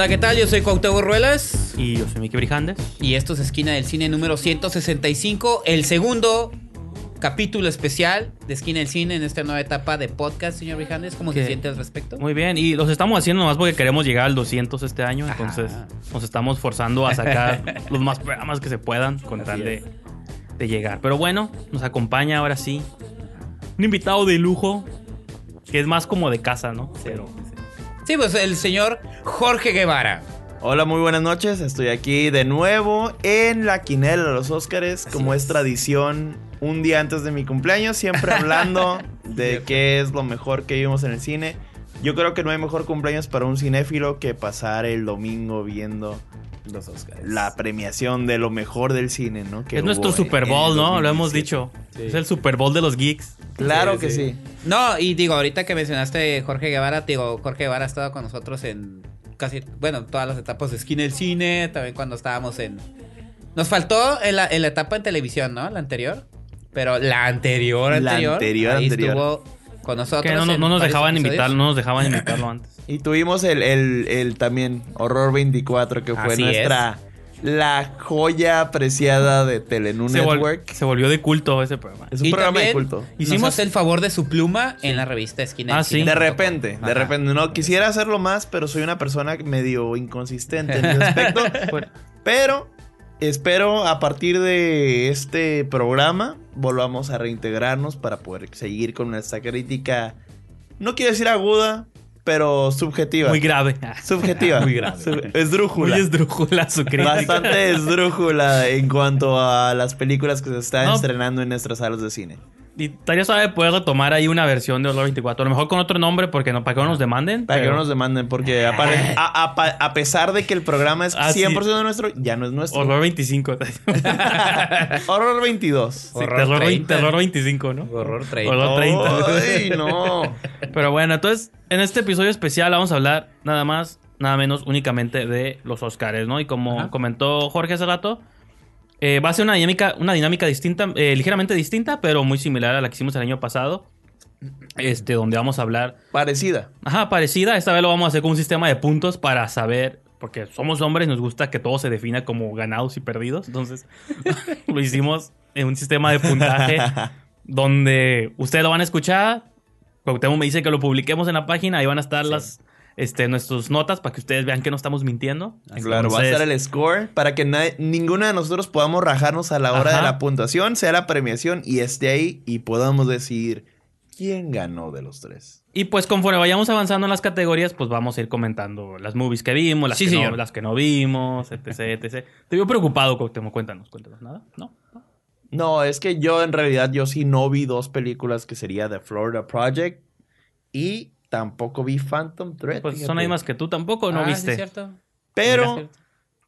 Hola, ¿qué tal? Yo soy Cuauhtémoc Ruelas. Y yo soy Miki Brijandes. Y esto es Esquina del Cine número 165, el segundo capítulo especial de Esquina del Cine en esta nueva etapa de podcast, señor Brijandes. ¿Cómo se ¿Qué? siente al respecto? Muy bien, y los estamos haciendo nomás porque queremos llegar al 200 este año, Ajá. entonces nos estamos forzando a sacar los más programas que se puedan con Así tal de, llegar. Pero bueno, nos acompaña ahora sí un invitado de lujo, que es más como de casa, ¿no? Pero Sí, pues el señor Jorge Guevara. Hola, muy buenas noches. Estoy aquí de nuevo en la quinela de los Óscares, como es. tradición, un día antes de mi cumpleaños, siempre hablando de qué es lo mejor que vimos en el cine. Yo creo que no hay mejor cumpleaños para un cinéfilo que pasar el domingo viendo Los Oscars. la premiación de lo mejor del cine, ¿no? Que es nuestro Super Bowl, ¿no? Lo hemos 2017. dicho. Sí. Es el Super Bowl de los geeks. Claro Sí, que sí. sí. No, y digo, ahorita que mencionaste Jorge Guevara, te digo, Jorge Guevara ha estado con nosotros en casi, bueno, todas las etapas de Esquina del Cine, también cuando estábamos en... Nos faltó en la, en la etapa en televisión, ¿no? La anterior. Pero la anterior, La anterior, anterior, ahí anterior. estuvo con nosotros. Que no, no- en no nos dejaban episodios. invitar, no nos dejaban invitarlo antes. Y tuvimos el, el, el también Horror 24, que fue Así nuestra... La joya apreciada de Telenú Se, vol- Network. se volvió de culto ese programa. Es un Y programa de culto. Nos Hicimos- hace el favor de su pluma en la revista Esquina Ah, sí. De repente, Ajá. de repente. No quisiera hacerlo más, pero soy una persona medio inconsistente en ese aspecto. Pero espero a partir de este programa volvamos a reintegrarnos para poder seguir con nuestra crítica. No quiero decir aguda, pero subjetiva. muy grave. subjetiva. Muy grave. Sub- esdrújula. Muy esdrújula su crítica. Bastante esdrújula en cuanto a las películas que se están No. estrenando en nuestras salas de cine. Y estaría suave poder retomar ahí una versión de Horror 24. A lo mejor con otro nombre porque no, para que no nos demanden. Para que no nos demanden, porque a, a pesar de que el programa es Ah, sí. 100% nuestro, ya no es nuestro. Horror 25. sí, Horror 22. Horror terror, 30. terror 25, ¿no? Horror 30. Horror 30. Ay, no. Pero bueno, entonces, en este episodio especial vamos a hablar nada más, nada menos únicamente de los Oscars, ¿no? Y como Ajá. comentó Jorge hace rato, eh, va a ser una dinámica, una dinámica distinta, eh, ligeramente distinta, pero muy similar a la que hicimos el año pasado. Este, donde vamos a hablar Parecida. Ajá, parecida. Esta vez lo vamos a hacer con un sistema de puntos para saber, porque somos hombres nos gusta que todo se defina como ganados y perdidos. Entonces, lo hicimos en un sistema de puntaje donde ustedes lo van a escuchar. Cuauhtémoc me dice que lo publiquemos en la página. Ahí van a estar las, este, nuestras notas para que ustedes vean que no estamos mintiendo. Claro, va a estar el score para que nadie- ninguno de nosotros podamos rajarnos a la hora Ajá. de la puntuación, sea la premiación y esté ahí y podamos decidir quién ganó de los tres. Y pues conforme vayamos avanzando en las categorías, pues vamos a ir comentando las movies que vimos, las, Sí, que, no, señor. las que no vimos, etc, etc. Te veo preocupado, Cuauhtémoc. Cuéntanos, cuéntanos. ¿Nada? ¿No? ¿No? No, es que yo en realidad yo sí no vi dos películas que sería The Florida Project y tampoco vi Phantom Thread. Pues son ahí más que tú tampoco, ¿no Ah, sí, viste? es cierto. Pero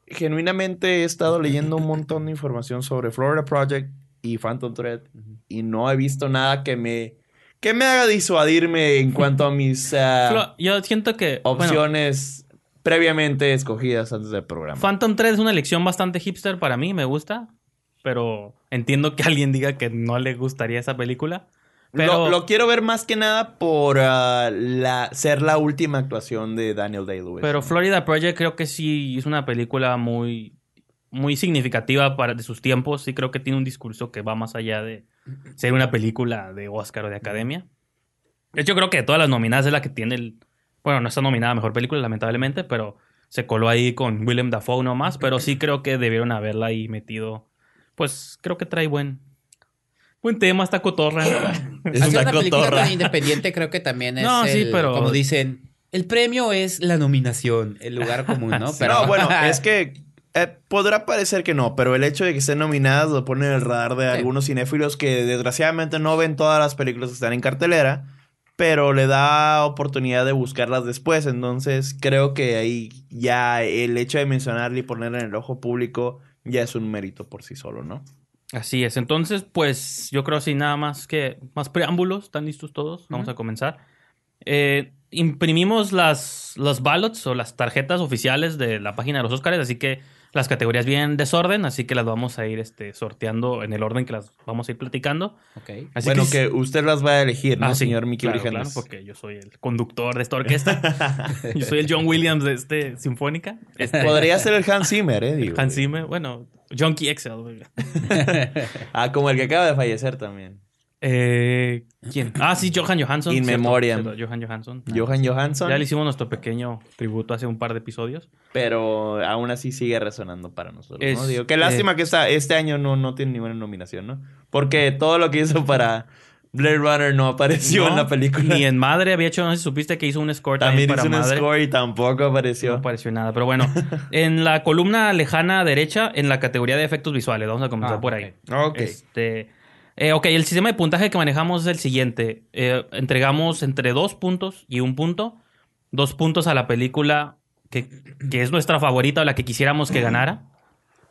genuinamente he estado leyendo un montón de información sobre Florida Project y Phantom Thread y no he visto nada que me que me haga disuadirme en cuanto a mis Flo- Yo siento que bueno, opciones previamente escogidas antes del programa. Phantom 3 es una elección bastante hipster para mí, me gusta. Pero entiendo que alguien diga que no le gustaría esa película. Pero lo, lo quiero ver más que nada por ah, la, ser la última actuación de Daniel Day-Lewis. Pero Florida Project creo que sí es una película muy, muy significativa para, de sus tiempos. Sí creo que tiene un discurso que va más allá de ser una película de Oscar o de Academia. De hecho, creo que de todas las nominadas es la que tiene el... Bueno, no está nominada a Mejor Película, lamentablemente, pero se coló ahí con Willem Dafoe nomás. Pero sí creo que debieron haberla ahí metido. Pues creo que trae buen... Buen tema, esta cotorra. es una una película tan independiente creo que también es No, sí, pero- como dicen, el premio es la nominación, el lugar común, ¿no? Pero No, bueno, es que eh, podrá parecer que no, pero el hecho de que estén nominadas lo pone en el radar de Sí. algunos cinéfilos que desgraciadamente no ven todas las películas que están en cartelera, pero le da oportunidad de buscarlas después. Entonces creo que ahí ya el hecho de mencionarla y ponerla en el ojo público ya es un mérito por sí solo, ¿no? Así es. Entonces, pues yo creo sin nada más que más preámbulos. ¿Están listos todos? Vamos a comenzar. Eh, imprimimos las, los ballots o las tarjetas oficiales de la página de los Oscars, así que las categorías bien desorden, así que las vamos a ir este, sorteando en el orden que las vamos a ir platicando. Así bueno, que, que, usted las va a elegir, ¿no, Ah, sí, señor Mickey claro, porque yo soy el conductor de esta orquesta. yo soy el John Williams de este sinfónica. Este, Podría ser el Hans Zimmer, ¿eh? Digo. Hans Zimmer, bueno, Junkie Excel. Ah, como el que acaba de fallecer también. Eh, ¿Quién? Ah, sí, Johan Johansson. In cierto, Johan Johansson. Johan Johansson. Ya le hicimos nuestro pequeño tributo hace un par de episodios. Pero aún así sigue resonando para nosotros, ¿no? Es- Digo, qué lástima que esta, este año no, no tiene ninguna nominación, ¿no? Porque todo lo que hizo para Blade Runner no apareció No, en la película. Ni en Madre había hecho, no sé si supiste que hizo un score también, También hizo para un Madre. score y tampoco apareció. No apareció nada, pero bueno. en la columna lejana derecha, en la categoría de efectos visuales, vamos a comenzar Ah, por ahí. Ok. Este, eh, ok, el sistema de puntaje que manejamos es el siguiente. Eh, entregamos entre dos puntos y un punto. Dos puntos a la película que, que es nuestra favorita o la que quisiéramos que ganara.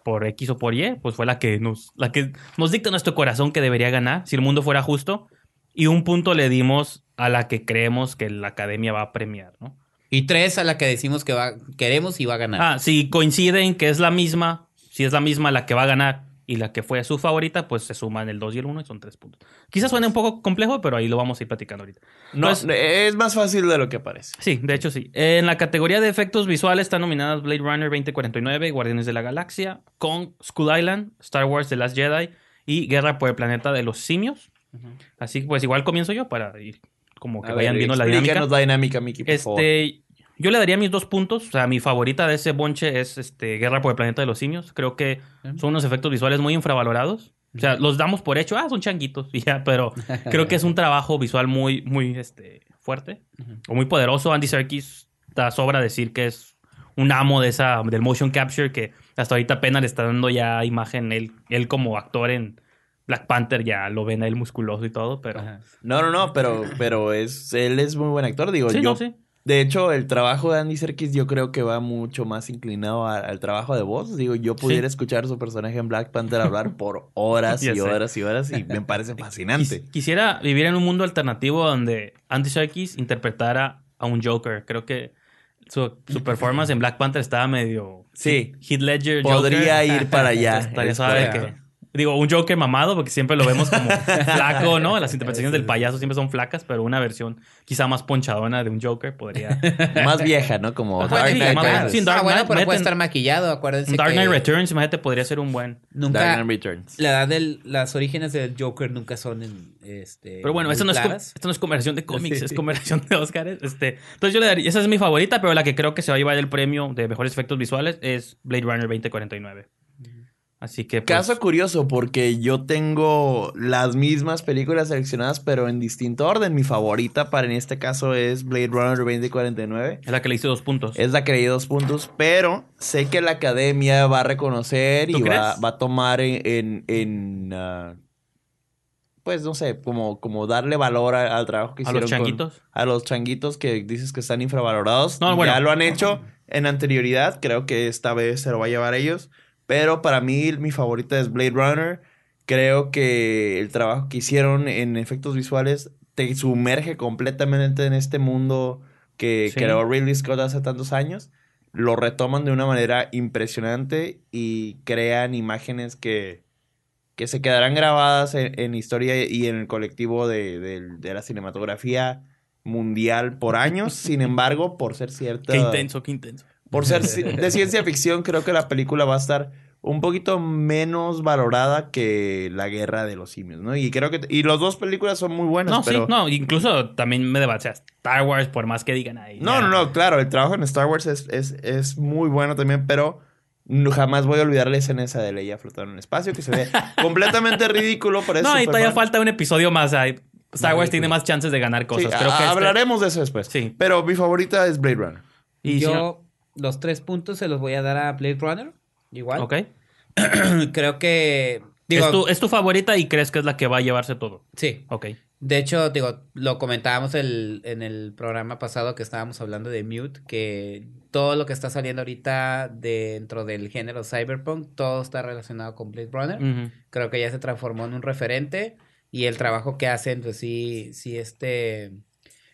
Por X o por Y, pues fue la que nos, la que nos dicta nuestro corazón que debería ganar, si el mundo fuera justo. Y un punto le dimos a la que creemos que la academia va a premiar, ¿no? Y tres a la que decimos que va, queremos y va a ganar. Ah, si coinciden que es la misma, si es la misma la que va a ganar y la que fue su favorita, pues se suman el 2 y el 1 y son 3 puntos. Quizás suene un poco complejo, pero ahí lo vamos a ir platicando ahorita. No, Pues- es más fácil de lo que parece. Sí, de hecho sí. En la categoría de efectos visuales están nominadas Blade Runner 2049, Guardianes de la Galaxia, Kong, Skull Island, Star Wars The Last Jedi y Guerra por el Planeta de los Simios. Así que pues igual comienzo yo para ir como que A vayan ver, viendo la dinámica. la dinámica, Mickey, por favor. Yo le daría mis dos puntos. O sea, mi favorita de ese bonche es este, Guerra por el Planeta de los Simios. Creo que son unos efectos visuales muy infravalorados. O sea, los damos por hecho, ah, son changuitos y ya, pero creo que es un trabajo visual muy, muy este, fuerte o muy poderoso. Andy Serkis da sobra decir que es un amo de esa, del motion capture que hasta ahorita apenas le está dando ya imagen él, él como actor en Black Panther, ya lo ven a él musculoso y todo, pero... Ajá. No, no, no, pero, pero es, él es muy buen actor, digo. Sí, yo, no, sí. De hecho, el trabajo de Andy Serkis yo creo que va mucho más inclinado a- al trabajo de voz. Digo, yo pudiera escuchar a su personaje en Black Panther hablar por horas y horas y horas y me parece fascinante. Quis- Quisiera vivir en un mundo alternativo donde Andy Serkis interpretara a un Joker. Creo que su, su performance en Black Panther estaba medio... Sí. Hit Ledger Podría Joker. ir para allá. Estaría es suave que... Digo, un Joker mamado, porque siempre lo vemos como flaco, ¿no? Las interpretaciones del payaso siempre son flacas, pero una versión quizá más ponchadona de un Joker podría... Más vieja, ¿no? Como Ajá, Dark sí, Knight más- sí, Dark ah, bueno, Knight pero puede estar maquillado, acuérdense Dark que Knight Returns, imagínate, podría ser un buen... Dark Knight Returns. la edad del las orígenes del Joker nunca son en este Pero bueno, esto no, es, esto no es conversión de cómics, Sí. es conversión de Oscars. Este, entonces yo le daría, esa es mi favorita, pero la que creo que se va a llevar el premio de mejores efectos visuales es Blade Runner 2049. Así que pues, Caso curioso, porque yo tengo las mismas películas seleccionadas, pero en distinto orden. Mi favorita para en este caso es Blade Runner 2049. es la que le hice dos puntos. Es la que le di dos puntos, pero sé que la academia va a reconocer y ¿Tú va, a tomar en, en, en, ah, pues no sé, como, como darle valor a- al trabajo que A hicieron. los con- changuitos. a los changuitos que dices que están infravalorados. No, bueno. Ya lo han hecho en anterioridad, creo que esta vez se lo va a llevar ellos. Pero para mí mi favorita es Blade Runner. Creo que el trabajo que hicieron en efectos visuales te sumerge completamente en este mundo que Sí. creó Ridley Scott hace tantos años. Lo retoman de una manera impresionante y crean imágenes que, que se quedarán grabadas en, en historia y en el colectivo de, de- de la cinematografía mundial por años. Sin embargo, por ser cierta... Qué intenso, qué intenso. Por ser de ciencia ficción, creo que la película va a estar un poquito menos valorada que La Guerra de los Simios, ¿no? Y creo que... Y las dos películas son muy buenas, No, pero... sí, no, incluso también me debate. O sea, Star Wars, por más que digan ahí. No, ya. no, no, claro, el trabajo en Star Wars es, es, es muy bueno también, pero jamás voy a olvidar la escena esa de Leia flotando en el espacio, que se ve completamente ridículo, pero es No, y todavía falta un episodio más. ahí. Star Wars tiene más chances de ganar Sí, cosas. Creo este- hablaremos de eso después. Sí. Pero mi favorita es Blade Runner. Y si yo no- los tres puntos se los voy a dar a Blade Runner. Igual. Ok. Creo que digo, es, tu, es tu favorita y crees que es la que va a llevarse todo. sí. Ok. De hecho, digo, lo comentábamos el, en el programa pasado que estábamos hablando de Mute, que todo lo que está saliendo ahorita dentro del género cyberpunk, todo está relacionado con Blade Runner. Ujú. Creo que ya se transformó en un referente y el trabajo que hacen, pues sí, sí, este,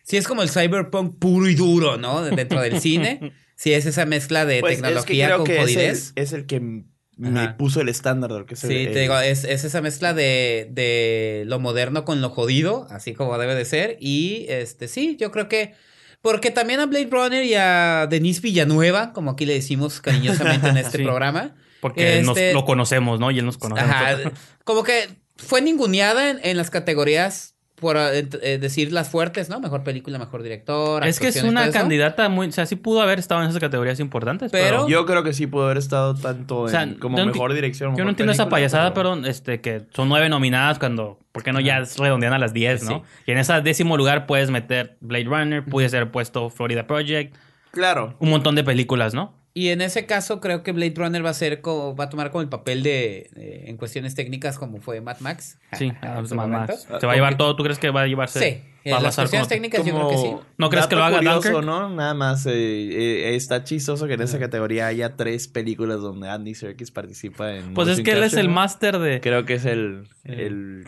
sí es como el cyberpunk puro y duro, ¿no? Dentro del cine. Sí es esa mezcla de Pues, es que tecnología creo con que es el, jodidez. es el que me Ajá. puso el estándar de lo que es el- Sí, el- te digo, es, es esa mezcla de, de lo moderno con lo jodido, así como debe de ser. Y este sí, yo creo que. Porque también a Blade Runner y a Denise Villanueva, como aquí le decimos cariñosamente en este Sí. programa. Porque nos- Este- lo conocemos, ¿no? Y él nos conoce. Ajá, como que fue ninguneada en, en las categorías por eh, eh, decir las fuertes, ¿no? Mejor película, mejor director. Es que es una candidata muy... O sea, sí pudo haber estado en esas categorías importantes, pero... Pero- Yo creo que sí pudo haber estado tanto O sea, en, como mejor dirección. Yo no entiendo esa payasada, pero- pero este, que son nueve nominadas cuando... ¿Por qué no ya redondean a las diez, no? Y en ese décimo lugar puedes meter Blade Runner, puede ser puesto Florida Project, Claro. un montón de películas, ¿no? Y en ese caso creo que Blade Runner va a ser como, va a tomar como el papel de, en cuestiones técnicas como fue Mad Max. Sí, ah, Mad. Max. ¿Se va a llevar todo? ¿Tú crees que va a llevarse? Sí, en va a las cuestiones como- técnicas yo creo que sí. ¿No crees que lo haga curioso, Dunkirk? ¿no? Nada más eh, eh, está chistoso que en esa categoría haya tres películas donde Andy Serkis participa en. Pues es que él es el ¿no? máster de... Creo que es el, el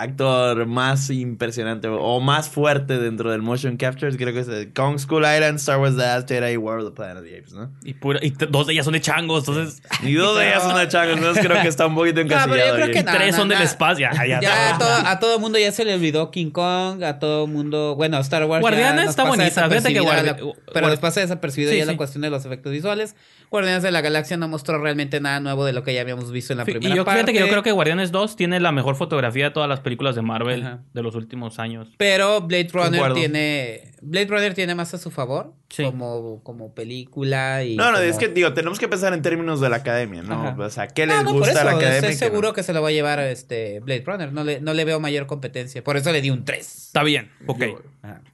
actor más impresionante o más fuerte dentro del motion capture. Creo que es el Kong School Island, Star Wars The Last Jedi, War of the Planet of the Apes, ¿no? Y, pura- y dos de ellas son de changos, entonces... Y dos de ellas son de changos, entonces creo que está un poquito No, pero yo encasillado. creo que Y no, tres no, son del no. espacio. Ya, ya, Ya a todo. a todo mundo ya se le olvidó King Kong, a todo mundo, bueno, Star Wars. nos está bonita, fíjate que desapercibida Guardi- la- pero nos pasa desapercibido Sí, ya la cuestión de los efectos visuales. Guardianes de la Galaxia no mostró realmente nada nuevo de lo que ya habíamos visto en la primera Y yo parte. fíjate que yo creo que Guardianes 2 tiene la mejor fotografía de todas las películas de Marvel Ajá. de los últimos años. Pero Blade Runner Concuerdo. tiene. Blade Runner tiene más a su favor. Sí. Como, como película y. No, no, como- es que digo, tenemos que pensar en términos de la academia, ¿no? Ajá. O sea, ¿qué les no, gusta eso, a la academia? Estoy no? seguro que se lo va a llevar este Blade Runner. No le, no le veo mayor competencia. Por eso le di un 3. Está bien, ok.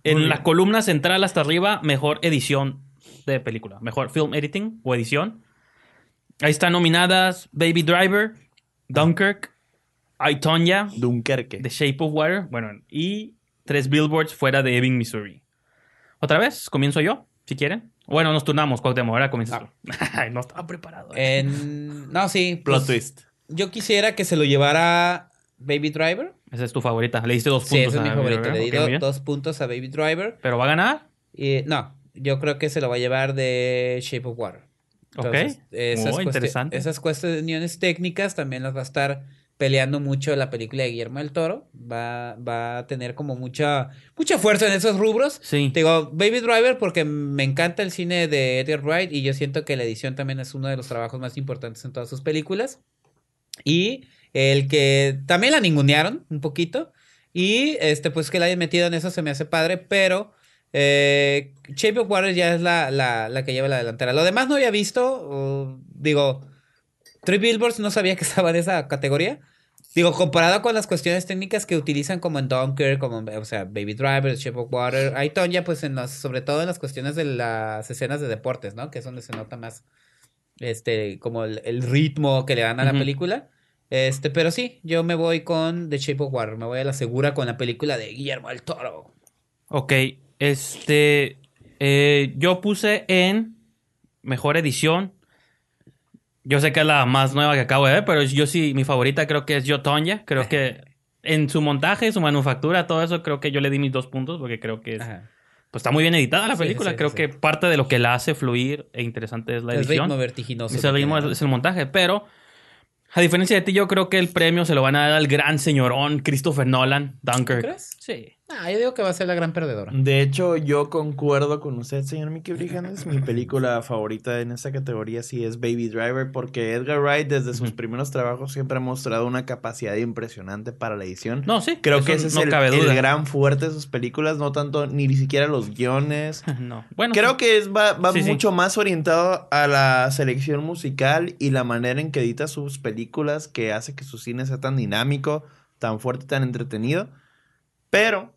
En la columna central hasta arriba, mejor edición de película. Mejor film editing o edición. Ahí están nominadas Baby Driver, Dunkirk, I, Tonya, Dunkerque. The Shape of Water, bueno, y tres billboards fuera de Ebbing, Missouri. Otra vez, comienzo yo, si quieren. Bueno, nos turnamos, Cuauhtémoc, ahora comienzas tú. Ay, no estaba preparado. Eh, En... No, sí. Plot pues, twist. Yo quisiera que se lo llevara Baby Driver. Esa es tu favorita. Le diste dos Sí, puntos esa es mi favorita. Le di dos puntos a Baby Driver. ¿Pero va a ganar? Y, no, yo creo que se lo va a llevar de Shape of Water. Ok. esas, Muy cuesti- interesante. esas cuestiones técnicas también las va a estar peleando mucho la película de Guillermo del Toro. Va, va a tener como mucha, mucha fuerza en esos rubros. Sí. Te digo, Baby Driver porque me encanta el cine de Edgar Wright y yo siento que la edición también es uno de los trabajos más importantes en todas sus películas. Y el que también la ningunearon un poquito. Y este, pues que la hayan metido en eso se me hace padre, pero eh, Shape of Water ya es la, la, la que lleva la delantera. Lo demás no había visto, digo, Three Billboards no sabía que estaba en esa categoría. Digo, comparado con las cuestiones técnicas que utilizan como en Dunker, como en, o sea, Baby Driver, Shape of Water, hay Tonya, pues en las, sobre todo en las cuestiones de las escenas de deportes, ¿no? Que es donde se nota más este, como el, el ritmo que le dan a la película. Este, pero sí, yo me voy con The Shape of Water, me voy a la segura con la película de Guillermo del Toro. Ok, este, eh, yo puse en mejor edición. Yo sé que es la más nueva que acabo de ver, pero yo sí, mi favorita creo que es Yo Tonya. Creo que en su montaje, su manufactura, todo eso, creo que yo le di mis dos puntos porque creo que es, pues está muy bien editada la película. sí, creo sí. que parte de lo que la hace fluir e interesante es la El edición. ritmo vertiginoso. Ese que ritmo tiene. es el montaje, pero a diferencia de ti, yo creo que el premio se lo van a dar al gran señorón Christopher Nolan, Dunkirk. crees? Sí. Ah, yo digo que va a ser la gran perdedora. De hecho, yo concuerdo con usted, señor Mickey Brijandes. Mi película favorita en esta categoría sí es Baby Driver, porque Edgar Wright desde sus primeros trabajos siempre ha mostrado una capacidad impresionante para la edición. No, sí. Creo que ese es el, gran fuerte de sus películas, no tanto ni siquiera los guiones. No. Bueno, Creo sí. que es, va, va Sí, sí. mucho más orientado a la selección musical y la manera en que edita sus películas que hace que su cine sea tan dinámico, tan fuerte, tan entretenido. Pero,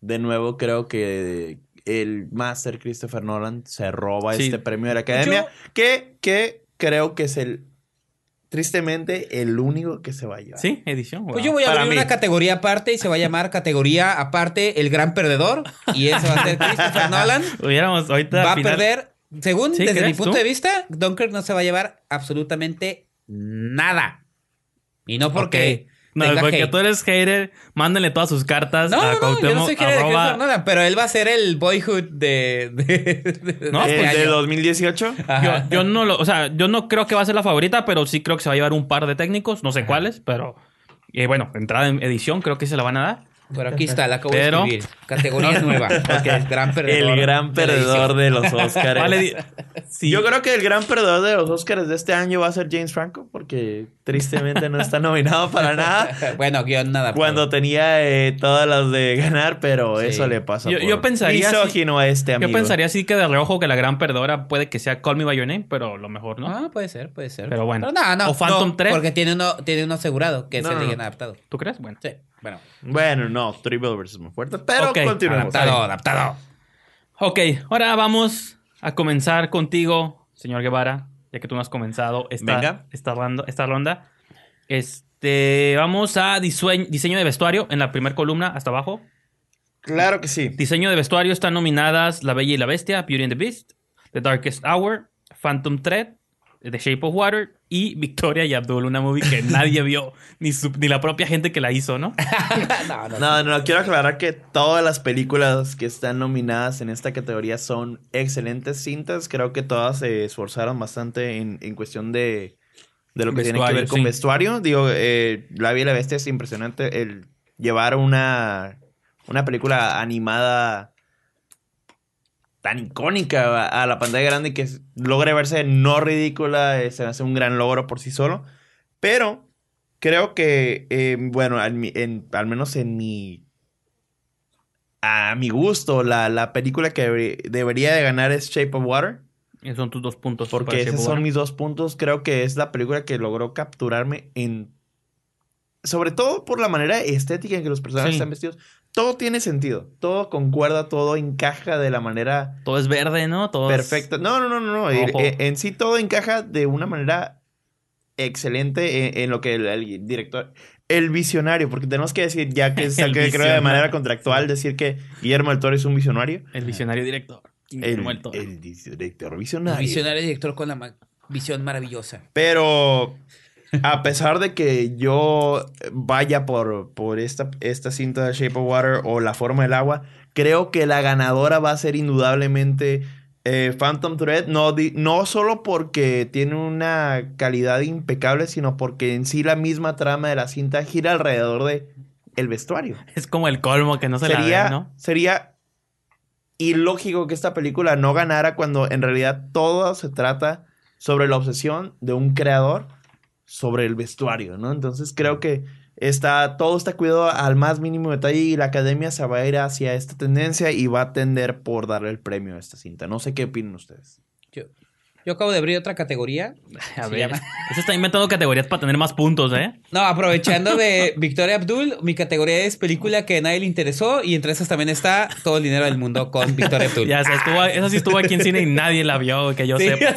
de nuevo, creo que el Master Christopher Nolan se roba Sí. este premio de la Academia, Yo- que, que creo que es el, tristemente, el único que se va a llevar. Sí, edición. Pues wow. yo voy a Para abrir mí. una categoría aparte y se va a llamar categoría aparte el gran perdedor. Y eso va a ser Christopher Nolan. Hubiéramos ahorita. Va a al final- perder, según ¿Sí, desde mi punto tú? de vista, Dunkirk no se va a llevar absolutamente nada. Y no porque No, tenga porque hate. tú eres hater, mándenle todas sus cartas No, a no, no, yo no Cuauhtémoc, soy hater de arroba- Christopher Nolan, pero él va a ser el boyhood de... de, de- No, de ¿El este de año. 2018? Ajá. Yo, yo no lo, o sea, yo no creo que va a ser la favorita, pero sí creo que se va a llevar un par de técnicos, no sé cuáles, pero eh, bueno, entrada en edición creo que se la van a dar. Pero aquí está, la acabo Pero- de escribir. Categoría nueva. Porque es gran perdedor. El gran de perdedor de los Oscars. Vale, sí. Yo creo que el gran perdedor de los Oscars de este año va a ser James Franco, porque tristemente no está nominado para nada. bueno, guion nada. Cuando tenía eh, todas las de ganar, pero Sí. eso le pasa. Yo- por yo pensaría misógino a este amigo. Yo pensaría así que de reojo que la gran perdedora puede que sea Call Me By Your Name, pero lo mejor, ¿no? Ah, puede ser, puede ser. Pero bueno. no, no. O Phantom no, 3. Porque tiene uno, tiene uno asegurado, que No, es el de no. adaptado. ¿Tú crees? Bueno. Sí, bueno. Bueno, no, Three Billboards es muy fuerte, pero Ok, continuemos. Adaptado, adaptado. Ok, ahora vamos a comenzar contigo, señor Guevara, ya que tú no has comenzado esta, Venga. esta, ronda, esta ronda. Este, vamos a disue- diseño de vestuario en la primera columna hasta abajo. Claro que sí. Diseño de vestuario están nominadas La Bella y la Bestia, Beauty and the Beast, The Darkest Hour, Phantom Thread, The Shape of Water y Victoria y Abdul, una movie que nadie vio, ni, su- ni la propia gente que la hizo, ¿no? no, no. No, no, quiero aclarar que todas las películas que están nominadas en esta categoría son excelentes cintas. Creo que todas se esforzaron bastante en, en cuestión de, de lo que tiene que ver con sí. vestuario. Digo, eh, La Bella y la Bestia es impresionante el llevar una, una película animada tan icónica a, a la pantalla grande que logre verse no ridícula, eh, se hace un gran logro por sí solo. Pero creo que, eh, bueno, al, en- al menos en mi... A mi gusto, la, la película que debería- debería de ganar es Shape of Water. Esos son tus dos puntos. Porque esos son mis dos puntos. Creo que es la película que logró capturarme en... Sobre todo por la manera estética en que los personajes Sí. están vestidos. Todo tiene sentido. Todo concuerda, todo encaja de la manera Todo es verde, ¿no? Todo es- perfecta. No, no, no, no. no. Ojo. En, en sí todo encaja de una manera excelente en, en lo que el, el director... El visionario, porque tenemos que decir, ya que se El creo de manera contractual, decir que Guillermo del Toro es un visionario. El visionario director. El, Guillermo del Toro. el director visionario. Visionario director con la ma- visión maravillosa. Pero a pesar de que yo vaya por, por esta, esta cinta de Shape of Water o La forma del agua, creo que la ganadora va a ser indudablemente eh, Phantom Thread. No, no solo porque tiene una calidad impecable, sino porque en sí la misma trama de la cinta gira alrededor de el vestuario. Es como el colmo que no se sería, la ve, ¿no? sería ilógico que esta película no ganara cuando en realidad todo se trata sobre la obsesión de un creador sobre el vestuario, ¿no? Entonces creo que está, todo está cuidado al más mínimo detalle y la academia se va a ir hacia esta tendencia y va a tender por darle el premio a esta cinta. No sé qué opinan ustedes. Yo, yo acabo de abrir otra categoría. A ver. llama- está inventando categorías para tener más puntos, ¿eh? No, aprovechando de Victoria Abdul, mi categoría es película que a nadie le interesó y entre esas también está todo el dinero del mundo con Victoria Abdul. Ya, estuvo, esa sí estuvo aquí en cine y nadie la vio, que yo Sí, sepa.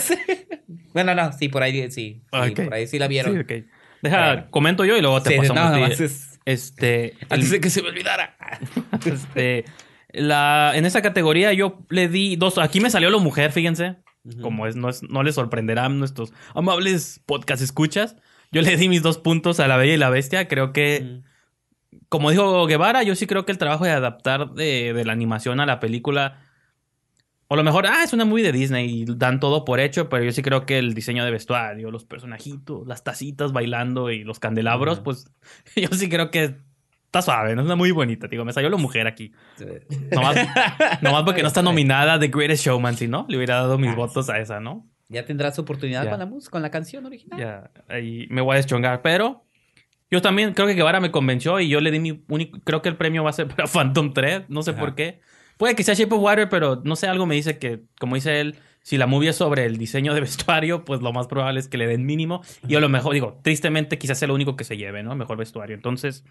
Bueno, no, sí, por ahí sí. por ahí sí la vieron. Sí, ok. Deja, Bueno. comento yo y luego te Sí, pasamos no, es- Este, Antes el- de que se me olvidara. este, la, en esa categoría yo le di dos. Aquí me salió la mujer, fíjense. Como es no, es, no les sorprenderá a nuestros amables podcast escuchas. Yo le di mis dos puntos a La Bella y la Bestia. Creo que, como dijo Guevara, yo sí creo que el trabajo de adaptar de, de la animación a la película. O a lo mejor, ah, es una movie de Disney y dan todo por hecho, pero yo sí creo que el diseño de vestuario, los personajitos, las tacitas bailando y los candelabros, pues yo sí creo que está suave, ¿no? Es una muy bonita, digo, me salió la mujer aquí. Nomás, nomás porque no está nominada The Greatest Showman, si no, le hubiera dado mis Ah, votos a esa, ¿no? Ya tendrás oportunidad Ya. con la música, con la canción original. Ya, ahí me voy a deschongar, pero yo también creo que Guevara me convenció y yo le di mi único, creo que el premio va a ser para Phantom Thread, no sé Ajá. por qué. Puede que sea Shape of Water, pero no sé, algo me dice que, como dice él, si la movie es sobre el diseño de vestuario, pues lo más probable es que le den mínimo. Y a lo mejor, digo, tristemente quizás sea lo único que se lleve, ¿no? Mejor vestuario. Entonces,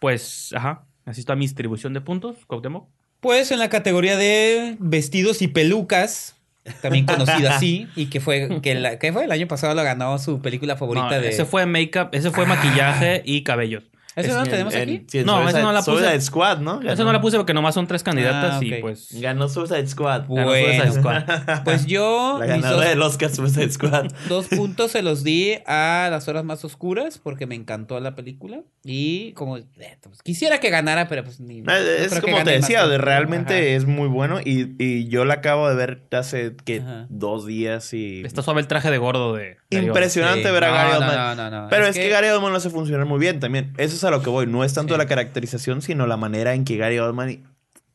pues, ajá, así está mi distribución de puntos, Cuauhtémoc. Pues en la categoría de vestidos y pelucas, también conocida así, y que fue, que, la- que fue el año pasado lo ganó su película favorita No, de. Ese fue make-up, ese fue maquillaje y cabellos. ¿Eso no En- tenemos en- aquí? sí, No, esa no la puse. Suicide Squad, ¿no? Eso no la puse porque nomás son tres candidatas Ah, y ok. pues... Ganó Suicide Squad. ganó Suicide. Squad. Pues yo La ganadora del Oscar Suicide Squad. dos puntos se los di a las horas más oscuras porque me encantó la película y como eh, pues, quisiera que ganara, pero pues ni. no Eh, Es creo que como te más decía, de- realmente Ajá. es muy bueno y, y yo la acabo de ver hace que dos días y Está suave el traje de gordo de... Impresionante Sí. ver a Gary Oldman. no, no, no. Pero es, que, Gary Oldman lo hace funcionar muy bien también. Eso es a lo que voy. No es tanto Sí. la caracterización, sino la manera en que Gary Oldman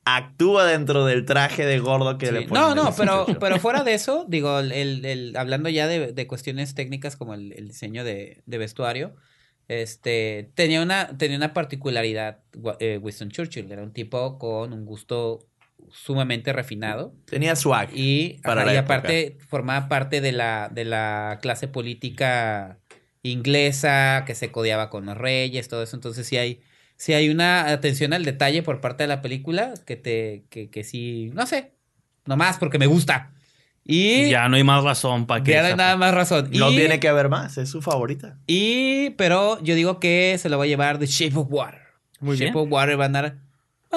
actúa dentro del traje de gordo que Sí. le ponen. No, no, pero, pero fuera de eso, digo, el, el- el- hablando ya de, de cuestiones técnicas como el, el diseño de, de vestuario, este, tenía una, tenía una particularidad eh, Winston Churchill, era un tipo con un gusto sumamente refinado Tenía swag. y, Para ajá, la y época. aparte formaba parte de la, de la clase política inglesa que se codeaba con los reyes, todo eso, entonces sí hay, sí hay una atención al detalle por parte de la película que te, que, que sí, no sé, nomás porque me gusta. Y Ya no hay más razón para que... ya no hay nada más razón. No y, tiene que haber más, es su favorita. y, pero yo digo que se lo va a llevar The Shape of Water. Muy Shape bien. of Water va a andar,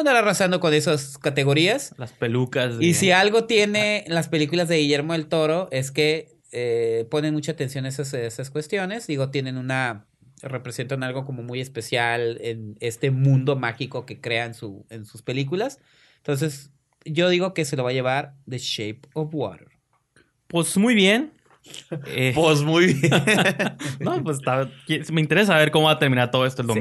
andar arrasando con esas categorías. Las pelucas. Y si algo tiene las películas de Guillermo del Toro es que eh, ponen mucha atención a esas, esas cuestiones. Digo, tienen una. representan algo como muy especial en este mundo mágico que crea en, su, en sus películas. Entonces, yo digo que se lo va a llevar The Shape of Water. Pues muy bien. Eh, Pues muy bien. no, pues está- me interesa ver cómo va a terminar todo esto el Sí.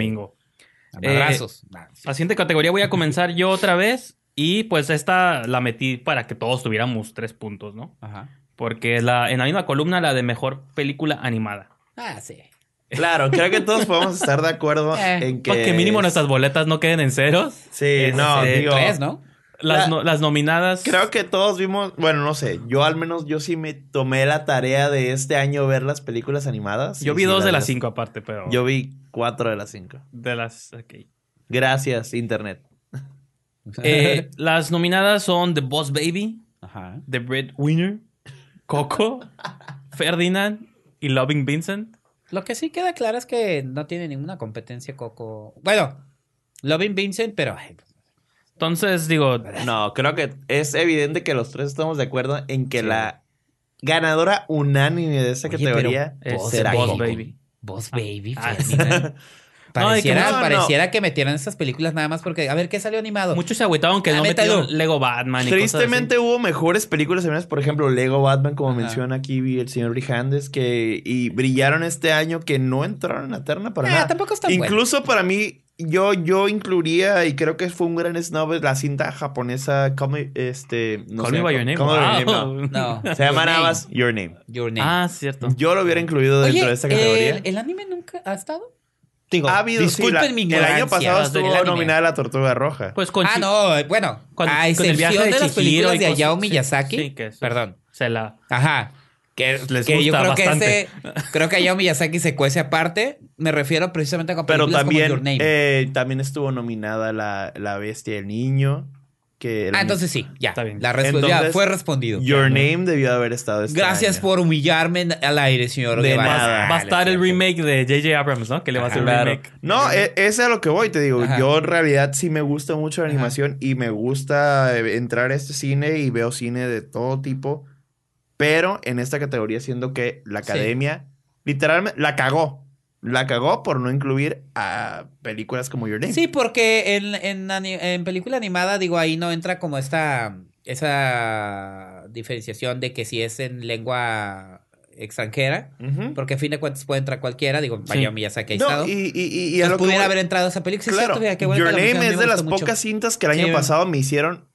Domingo. Abrazos. La siguiente categoría voy a comenzar yo otra vez. Y pues esta la metí para que todos tuviéramos tres puntos, ¿no? Ajá. Porque la, en la misma columna la de mejor película animada. Ah, sí. claro, creo que todos podemos estar de acuerdo Eh, en que. Para que mínimo es- nuestras boletas no queden en ceros. Sí, no, Este, digo. Tres, ¿no? Las, La- no- las nominadas. Creo que todos vimos, bueno, no sé, yo al menos yo sí me tomé la tarea de este año ver las películas animadas. Yo vi sí dos de las cinco aparte, pero. Yo vi cuatro de las cinco. De las. ok. Gracias, internet. Eh, las nominadas son The Boss Baby, Ajá. The Breadwinner, Coco, Ferdinand y Loving Vincent. Lo que sí queda claro es que no tiene ninguna competencia Coco. Bueno, Loving Vincent, pero ay, Entonces, digo, No, creo que es evidente que los tres estamos de acuerdo en que Sí. la ganadora unánime de esta Oye, categoría Boss será Boss. Baby. Boss Baby, Ah, Pareciera, no, no. pareciera que metieran esas películas nada más porque, a ver, ¿qué salió animado? muchos se agüitaron que Ah, no metieron Lego Batman y cosas Tristemente hubo mejores películas animadas, por ejemplo, Lego Batman, como Ajá. menciona aquí el señor Brijandes, que y brillaron este año que no entraron en la terna para Ah, nada. tampoco está bueno. Incluso para mí, yo, yo incluiría, y creo que fue un gran snob, la cinta japonesa, Call Me, este, no Call sé, Me By Your Name. Call Me By Your Wow. Name, no. No. Se llama Your nada más Your Name. Your Name. Ah, cierto. Yo lo hubiera incluido Oye, dentro de esta categoría. ¿el, el anime nunca ha estado? Digo, ha habido, sí, disculpen la- mi El ignorancia. año pasado estuvo nominada la Tortuga Roja. Pues con Ah, no, bueno, con- a con el excepción viaje de, de las Chihiro películas de Hayao sí, Miyazaki. sí, que eso. Perdón. se la. Ajá. Que, Les que yo gusta creo que ese, creo que Hayao Miyazaki se cuece aparte. Me refiero precisamente a Pero películas como Your también, Name. eh, también estuvo nominada la, la Bestia y el Niño. Que el- ah, entonces sí, ya. Está bien. La respu- ya Entonces, fue respondido. Your Name debió haber estado este Gracias año. por humillarme al aire, señor. De nada. Va a estar el remake de J.J. Abrams, ¿no? Que le va a hacer el Claro. remake. No, ese es a lo que voy, te digo. Ajá. Yo en realidad sí me gusta mucho la Ajá. animación y me gusta eh, entrar a este cine y veo cine de todo tipo. Pero en esta categoría, siendo que la Sí. academia literalmente la cagó. La cagó por no incluir a películas como Your Name. Sí, porque en, en, en película animada, digo, ahí no entra como esta esa diferenciación de que si es en lengua extranjera, porque a fin de cuentas puede entrar cualquiera, digo, vaya Miyazaki ha No, estado. y, y, y, y a que pudiera voy- haber entrado esa película. Sí, es cierto, fíjate, qué Your que Name es de las mucho. pocas cintas que el Sí, año pasado me hicieron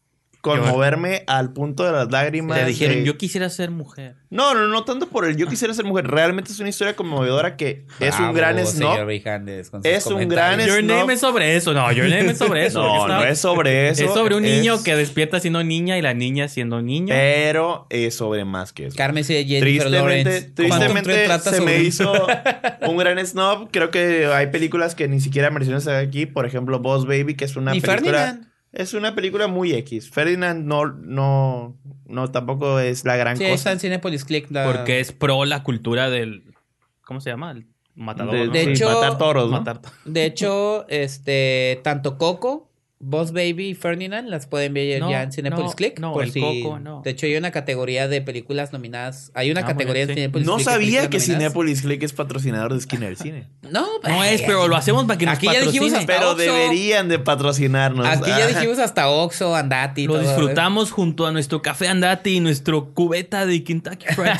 conmoverme al punto de las lágrimas. Le dijeron, de- yo quisiera ser mujer. No, no, no tanto por el yo quisiera ser mujer. Realmente es una historia conmovedora que es un gran señor snob. Brijandes, con sus Es un gran Your Snob. Name es sobre eso. No, Your Name es sobre eso. No, no es sobre eso. Es sobre un niño que despierta siendo niña y la niña siendo niño. Pero es sobre más que eso. Carmen y Jennifer Tristemente, Lawrence. ¿Cuánto tristemente se me hizo un gran snob. Creo que hay películas que ni siquiera merecen estar aquí. Por ejemplo, Boss Baby, que es una película... Ferdinand. Es una película muy X. Ferdinand no, no, no tampoco es la gran Sí, está cosa. en Cinepolis Click. la- Porque es pro la cultura del. ¿Cómo se llama? El matador. De, ¿no? de sí, hecho- matar toros, ¿no? Matar to- De hecho, este, tanto Coco, Boss Baby y Ferdinand las pueden ver No, ya en Cinepolis no, Click. no, por el si- Coco, no. De hecho, hay una categoría de películas nominadas. Hay una Ah, categoría bien, de. Cinepolis No Click. de sabía que nominadas. Cinepolis Click es patrocinador de Skinner Cine. No, No es, pero lo hacemos para que nos Aquí ya dijimos patrocine. hasta Pero deberían de patrocinarnos. Aquí ya dijimos hasta Oxxo, Andati. Lo todo, ¿eh? disfrutamos junto a nuestro café andati y nuestro cubeta de Kentucky Fried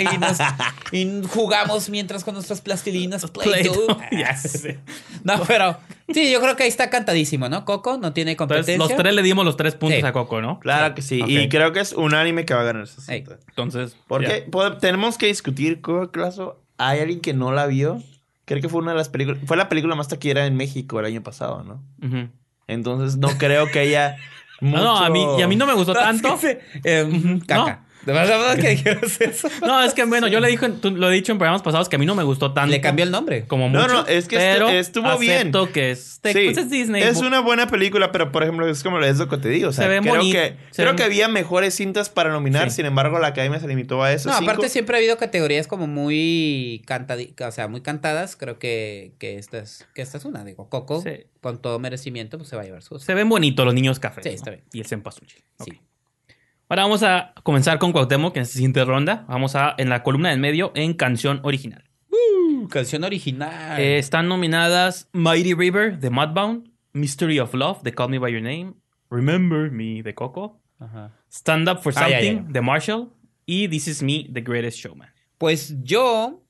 y, nos- y jugamos mientras con nuestras plastilinas Play-Doh. Ya sé. No, pero sí, yo creo que ahí está cantadísimo, ¿no? Coco no tiene Entonces, competencia. los tres le dimos los tres puntos Sí. a Coco, ¿no? Claro que sí. Y creo que es un anime que va a ganar esa Ey. cinta. Entonces, Porque tenemos que discutir, Coco Claso. ¿Hay alguien que no la vio? Creo que fue una de las películas. Fue la película más taquillera en México el año pasado, ¿no? Entonces no creo que haya. No, no, a mí, y a mí no me gustó No, es tanto. que. Eh, caca. ¿De verdad que dijeron eso? No, es que bueno, yo le dije, tú- lo he dicho en programas pasados que a mí no me gustó tanto. Le cambió el nombre. como No, mucho. no, es que pero estu- estuvo bien. que Sí, pues es Disney. es una buena película, pero por ejemplo, es como es lo que te digo. O sea, Se ve creo bonito, que, se creo ve- que había mejores cintas para nominar, Sí. sin embargo, la academia se limitó a eso. No, aparte siempre ha habido categorías como muy cantadi- o sea, muy cantadas. Creo que, que esta es, que esta es una. Digo, Coco, Sí. con todo merecimiento, pues se va a llevar su. Se ven bonitos los niños café. Sí, está bien. Y el cempasúchil. Sí. Ahora vamos a comenzar con Cuauhtémoc en esta siguiente ronda. Vamos a, en la columna del medio, en canción original. Uh, canción original. Eh, están nominadas Mighty River de Mudbound, Mystery of Love de Call Me By Your Name, Remember Me de Coco, Ajá. Stand Up for Ah, ya, Something ya. de Marshall y This Is Me, The Greatest Showman. Pues yo.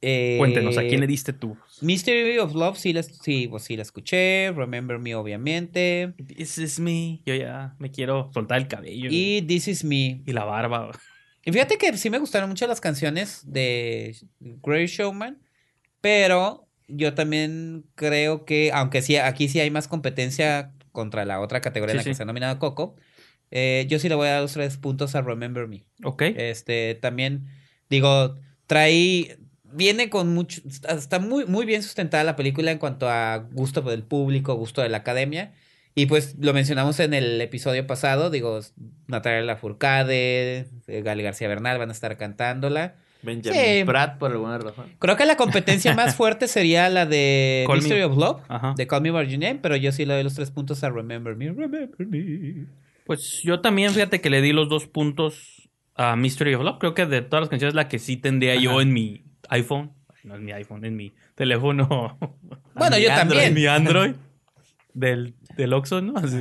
eh, Cuéntenos, ¿a quién le diste tú? Mystery of Love, sí la, sí, pues sí la escuché. Remember Me, obviamente. This Is Me. Yo ya me quiero soltar el cabello y, Y This Is Me. la barba. Y fíjate que sí me gustaron mucho las canciones de Great Showman, pero yo también creo que, aunque sí, aquí sí hay más competencia contra la otra categoría en la que sí. se ha nominado Coco, eh, yo sí le voy a dar los tres puntos a Remember Me. Ok. Este, también, digo, trae, viene con mucho, está- muy, muy bien sustentada la película en cuanto a gusto del público, gusto de la academia. Y pues lo mencionamos en el episodio pasado, digo, Natalia Lafourcade, eh, Gali García Bernal van a estar cantándola. Benjamin Sí. Pratt, por alguna razón. Creo que la competencia más fuerte sería la de Call Me- Mystery of Love, Ajá. de Call Me By Your Name, pero yo sí le doy los tres puntos a Remember Me, Remember Me. Pues yo también, fíjate que le di los dos puntos a Mystery of Love. Creo que de todas las canciones la que sí tendría yo en mi iPhone. No en mi iPhone, en mi teléfono. Bueno, mi yo Android, también. en mi Android. Del, del Oxxo, ¿no? Así-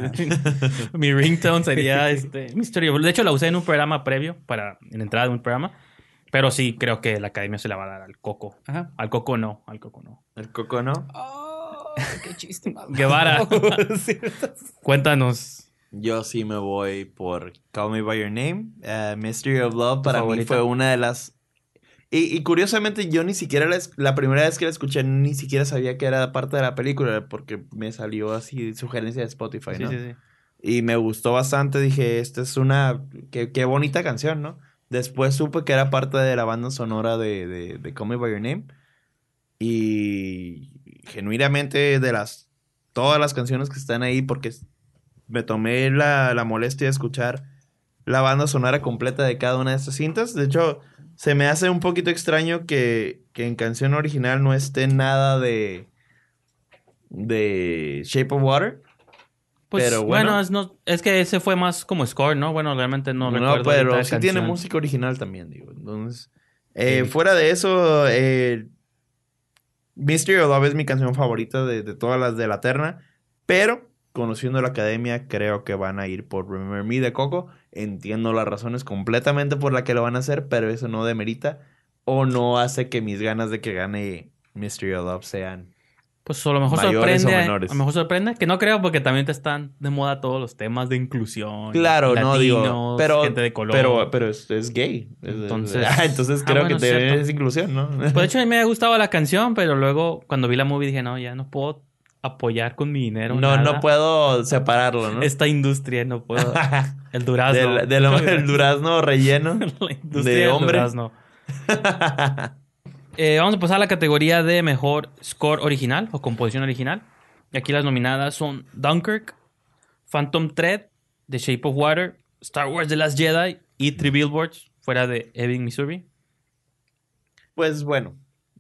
mi ringtone sería este Mystery of Love. De hecho, la usé en un programa previo, para, en entrada de un programa. Pero sí, creo que la academia se la va a dar al Coco. Ajá. Al Coco no, al Coco no. El Coco, ¿no? Oh, qué chiste malo. Guevara. Sí. Cuéntanos. Yo sí me voy por Call Me By Your Name. Eh, Mystery of Love para mí favorita? fue una de las... Y, y curiosamente yo ni siquiera la, la primera vez que la escuché ni siquiera sabía que era parte de la película porque me salió así sugerencia de Spotify, Sí, ¿no? sí, sí. Y me gustó bastante, dije, esta es una... Qué, qué bonita canción, ¿no? Después supe que era parte de la banda sonora de, de, de Call Me By Your Name. Y genuinamente de las... Todas las canciones que están ahí, porque me tomé la, la molestia de escuchar la banda sonora completa de cada una de estas cintas. De hecho, se me hace un poquito extraño que, que en canción original no esté nada de... De Shape of Water. Pues Pero bueno, bueno. es, no, es que ese fue más como score, ¿no? Bueno, realmente no, No, recuerdo. pero ahorita sí tiene música original también, digo. Entonces, eh, Sí. fuera de eso, eh, Mystery of Love es mi canción favorita de, de todas las de la terna. Pero, conociendo la academia, creo que van a ir por Remember Me de Coco. Entiendo las razones completamente por las que lo van a hacer, pero eso no demerita o no hace que mis ganas de que gane Mystery of Love sean. Pues a lo mejor Mayores sorprende. A lo mejor sorprende. Que no creo porque también te están de moda todos los temas de inclusión. Claro, no digo, latinos, pero, gente de color. pero, pero es, es gay. Es- Entonces- ah, entonces Ah, creo bueno, que cierto. es inclusión, ¿no? Pues de hecho a mí me ha gustado la canción, pero luego cuando vi la movie dije, no, ya no puedo apoyar con mi dinero. No, nada. no puedo separarlo, ¿no? Esta industria no puedo. El durazno. del, del- del durazno relleno. la industria de del hombre. durazno. Eh, vamos a pasar a la categoría de mejor score original o composición original. Y aquí las nominadas son Dunkirk, Phantom Thread, The Shape of Water, Star Wars The Last Jedi y Three Billboards, fuera de Ebbing, Missouri. Pues bueno,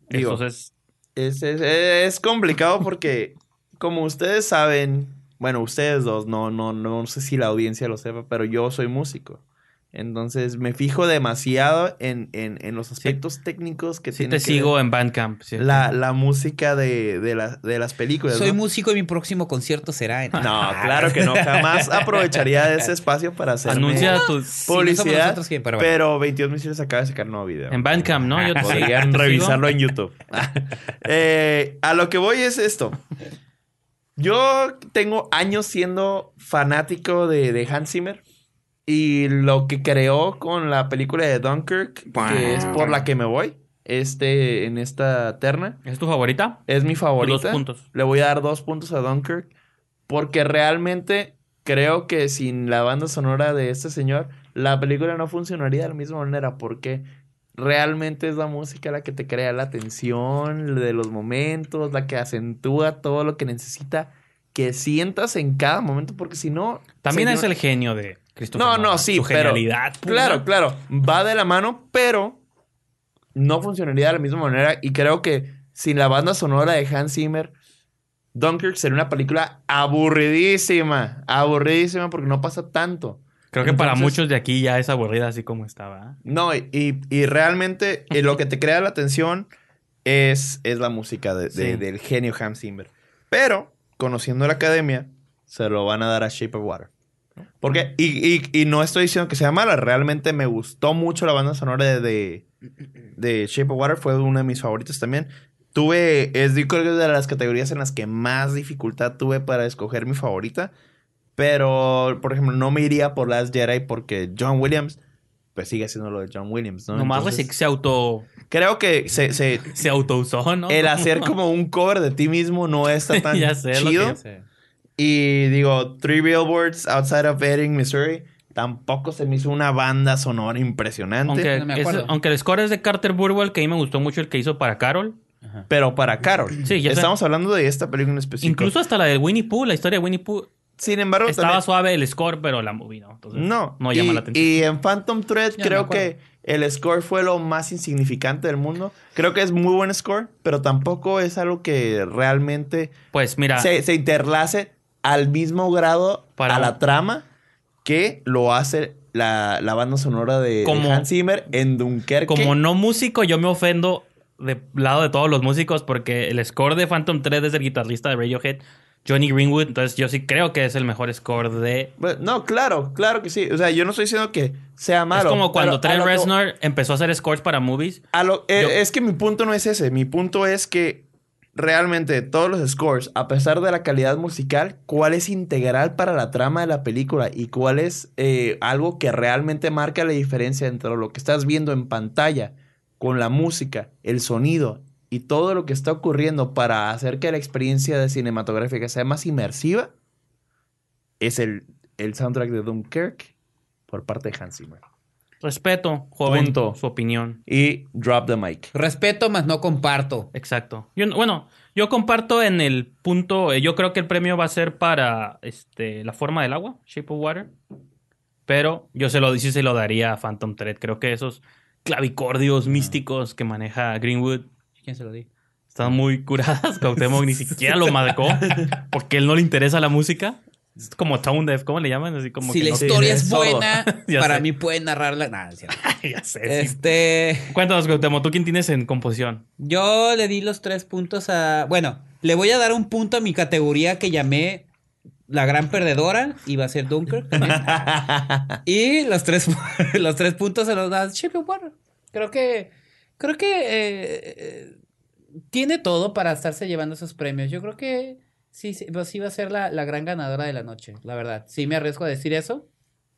Digo, Entonces, Es, es- es complicado porque, como ustedes saben, bueno, ustedes dos, no, no, no sé si la audiencia lo sepa, pero yo soy músico. Entonces me fijo demasiado en, en, en los aspectos técnicos que sí tiene te que sigo ver en Bandcamp. ¿cierto? la, la música de, de, la- de las películas. Soy ¿no? músico y mi próximo concierto será en. No, claro que no. Jamás aprovecharía ese espacio para hacer Anuncia tu... Sí, no publicidad. quien, pero bueno. pero 22 misiles acaba de sacar un nuevo video. En Bandcamp, ¿no? Yo Podrían te sigo. revisarlo en YouTube. Eh, a lo que voy es esto. Yo tengo años siendo fanático de, de Hans Zimmer. Y lo que creó con la película de Dunkirk, que es por la que me voy, este, en esta terna, ¿Es tu favorita? es mi favorita. Dos puntos. Le voy a dar dos puntos a Dunkirk. Porque realmente creo que sin la banda sonora de este señor, la película no funcionaría de la misma manera. Porque realmente es la música la que te crea la tensión de los momentos, la que acentúa todo lo que necesita que sientas en cada momento. Porque si no. También señor- es el genio de Christopher No, no, sí, Su pero- genialidad. pura. Claro, claro. Va de la mano, pero no funcionaría de la misma manera. Y creo que sin la banda sonora de Hans Zimmer, Dunkirk sería una película aburridísima. Aburridísima porque no pasa tanto. Creo que para muchos de aquí ya es aburrida así como estaba. No, y, y- y realmente eh, lo que te crea la atención es, es la música de- de- Sí. del genio Hans Zimmer. Pero, conociendo la academia, se lo van a dar a Shape of Water. Porque, y, y- y no estoy diciendo que sea mala, realmente me gustó mucho la banda sonora de, de, de Shape of Water, fue una de mis favoritos también. Tuve, es de las categorías en las que más dificultad tuve para escoger mi favorita. Pero, por ejemplo, no me iría por Last Jedi porque John Williams, pues sigue siendo lo de John Williams, ¿no? Nomás Entonces, se auto... Creo que se, se- Se autousó, ¿no? el hacer como un cover de ti mismo no está tan Ya sé, lo chido. que- Sí. Y digo, Three Billboards Outside of Ebbing, Missouri, tampoco se me hizo una banda sonora impresionante. Aunque, No me es- acuerdo. aunque el score es de Carter Burwell, que a mí me gustó mucho el que hizo para Carol. Ajá. Pero para Carol. Sí, ya sé. Estamos hablando de esta película en específico. Incluso hasta la de Winnie Pooh, la historia de Winnie Pooh, Sin embargo, estaba también- suave el score, pero la movie no. Entonces, No. No llama y, la atención. Y en Phantom Thread Ya creo que el score fue lo más insignificante del mundo. Creo que es muy buen score, pero tampoco es algo que realmente Pues mira, se, se interlace al mismo grado Para- a la trama que lo hace la, la banda sonora de, de Como- Hans Zimmer en Dunkerque. como no músico, yo me ofendo de lado de todos los músicos porque el score de Phantom 3 es el guitarrista de Radiohead, Johnny Greenwood. Entonces yo sí creo que es el mejor score de... No, claro, claro que sí. O sea, yo no estoy diciendo que sea malo. es como cuando Trent que- Reznor empezó a hacer scores para movies. a lo- eh, Yo- Es que mi punto no es ese. Mi punto es que realmente todos los scores, a pesar de la calidad musical, cuál es integral para la trama de la película y cuál es eh, algo que realmente marca la diferencia entre lo que estás viendo en pantalla con la música, el sonido y todo lo que está ocurriendo para hacer que la experiencia de cinematográfica sea más inmersiva, es el, el soundtrack de Dunkirk por parte de Hans Zimmer. Respeto, joven, Punto. su opinión. Y Drop the Mic. Respeto, más no comparto. Exacto. Yo, no- bueno, yo comparto en el punto, eh, yo creo que el premio va a ser para este, la forma del agua, Shape of Water. Pero yo se lo sí se lo daría a Phantom Thread. Creo que esos clavicordios místicos que maneja Greenwood ¿Quién se lo di? están muy curadas. Cuauhtémoc ni siquiera lo marcó porque él no le interesa la música. Es como tone deaf, ¿cómo le llaman? Así como si que la no- historia es buena, para sé. mí pueden narrarla. Cierto. ya sé. sí. Este. Cuéntanos, Cuauhtémoc, ¿tú quién tienes en composición? Yo le di los tres puntos a. Bueno, le voy a dar un punto a mi categoría que llamé La Gran Perdedora. Va a ser también. y los tres, los tres puntos se los da Shape Water. Creo que. Creo que. eh, eh, tiene todo para estarse llevando esos premios. Yo creo que. Sí, sí, pues sí va a ser la, la gran ganadora de la noche, la verdad. Sí me arriesgo a decir eso.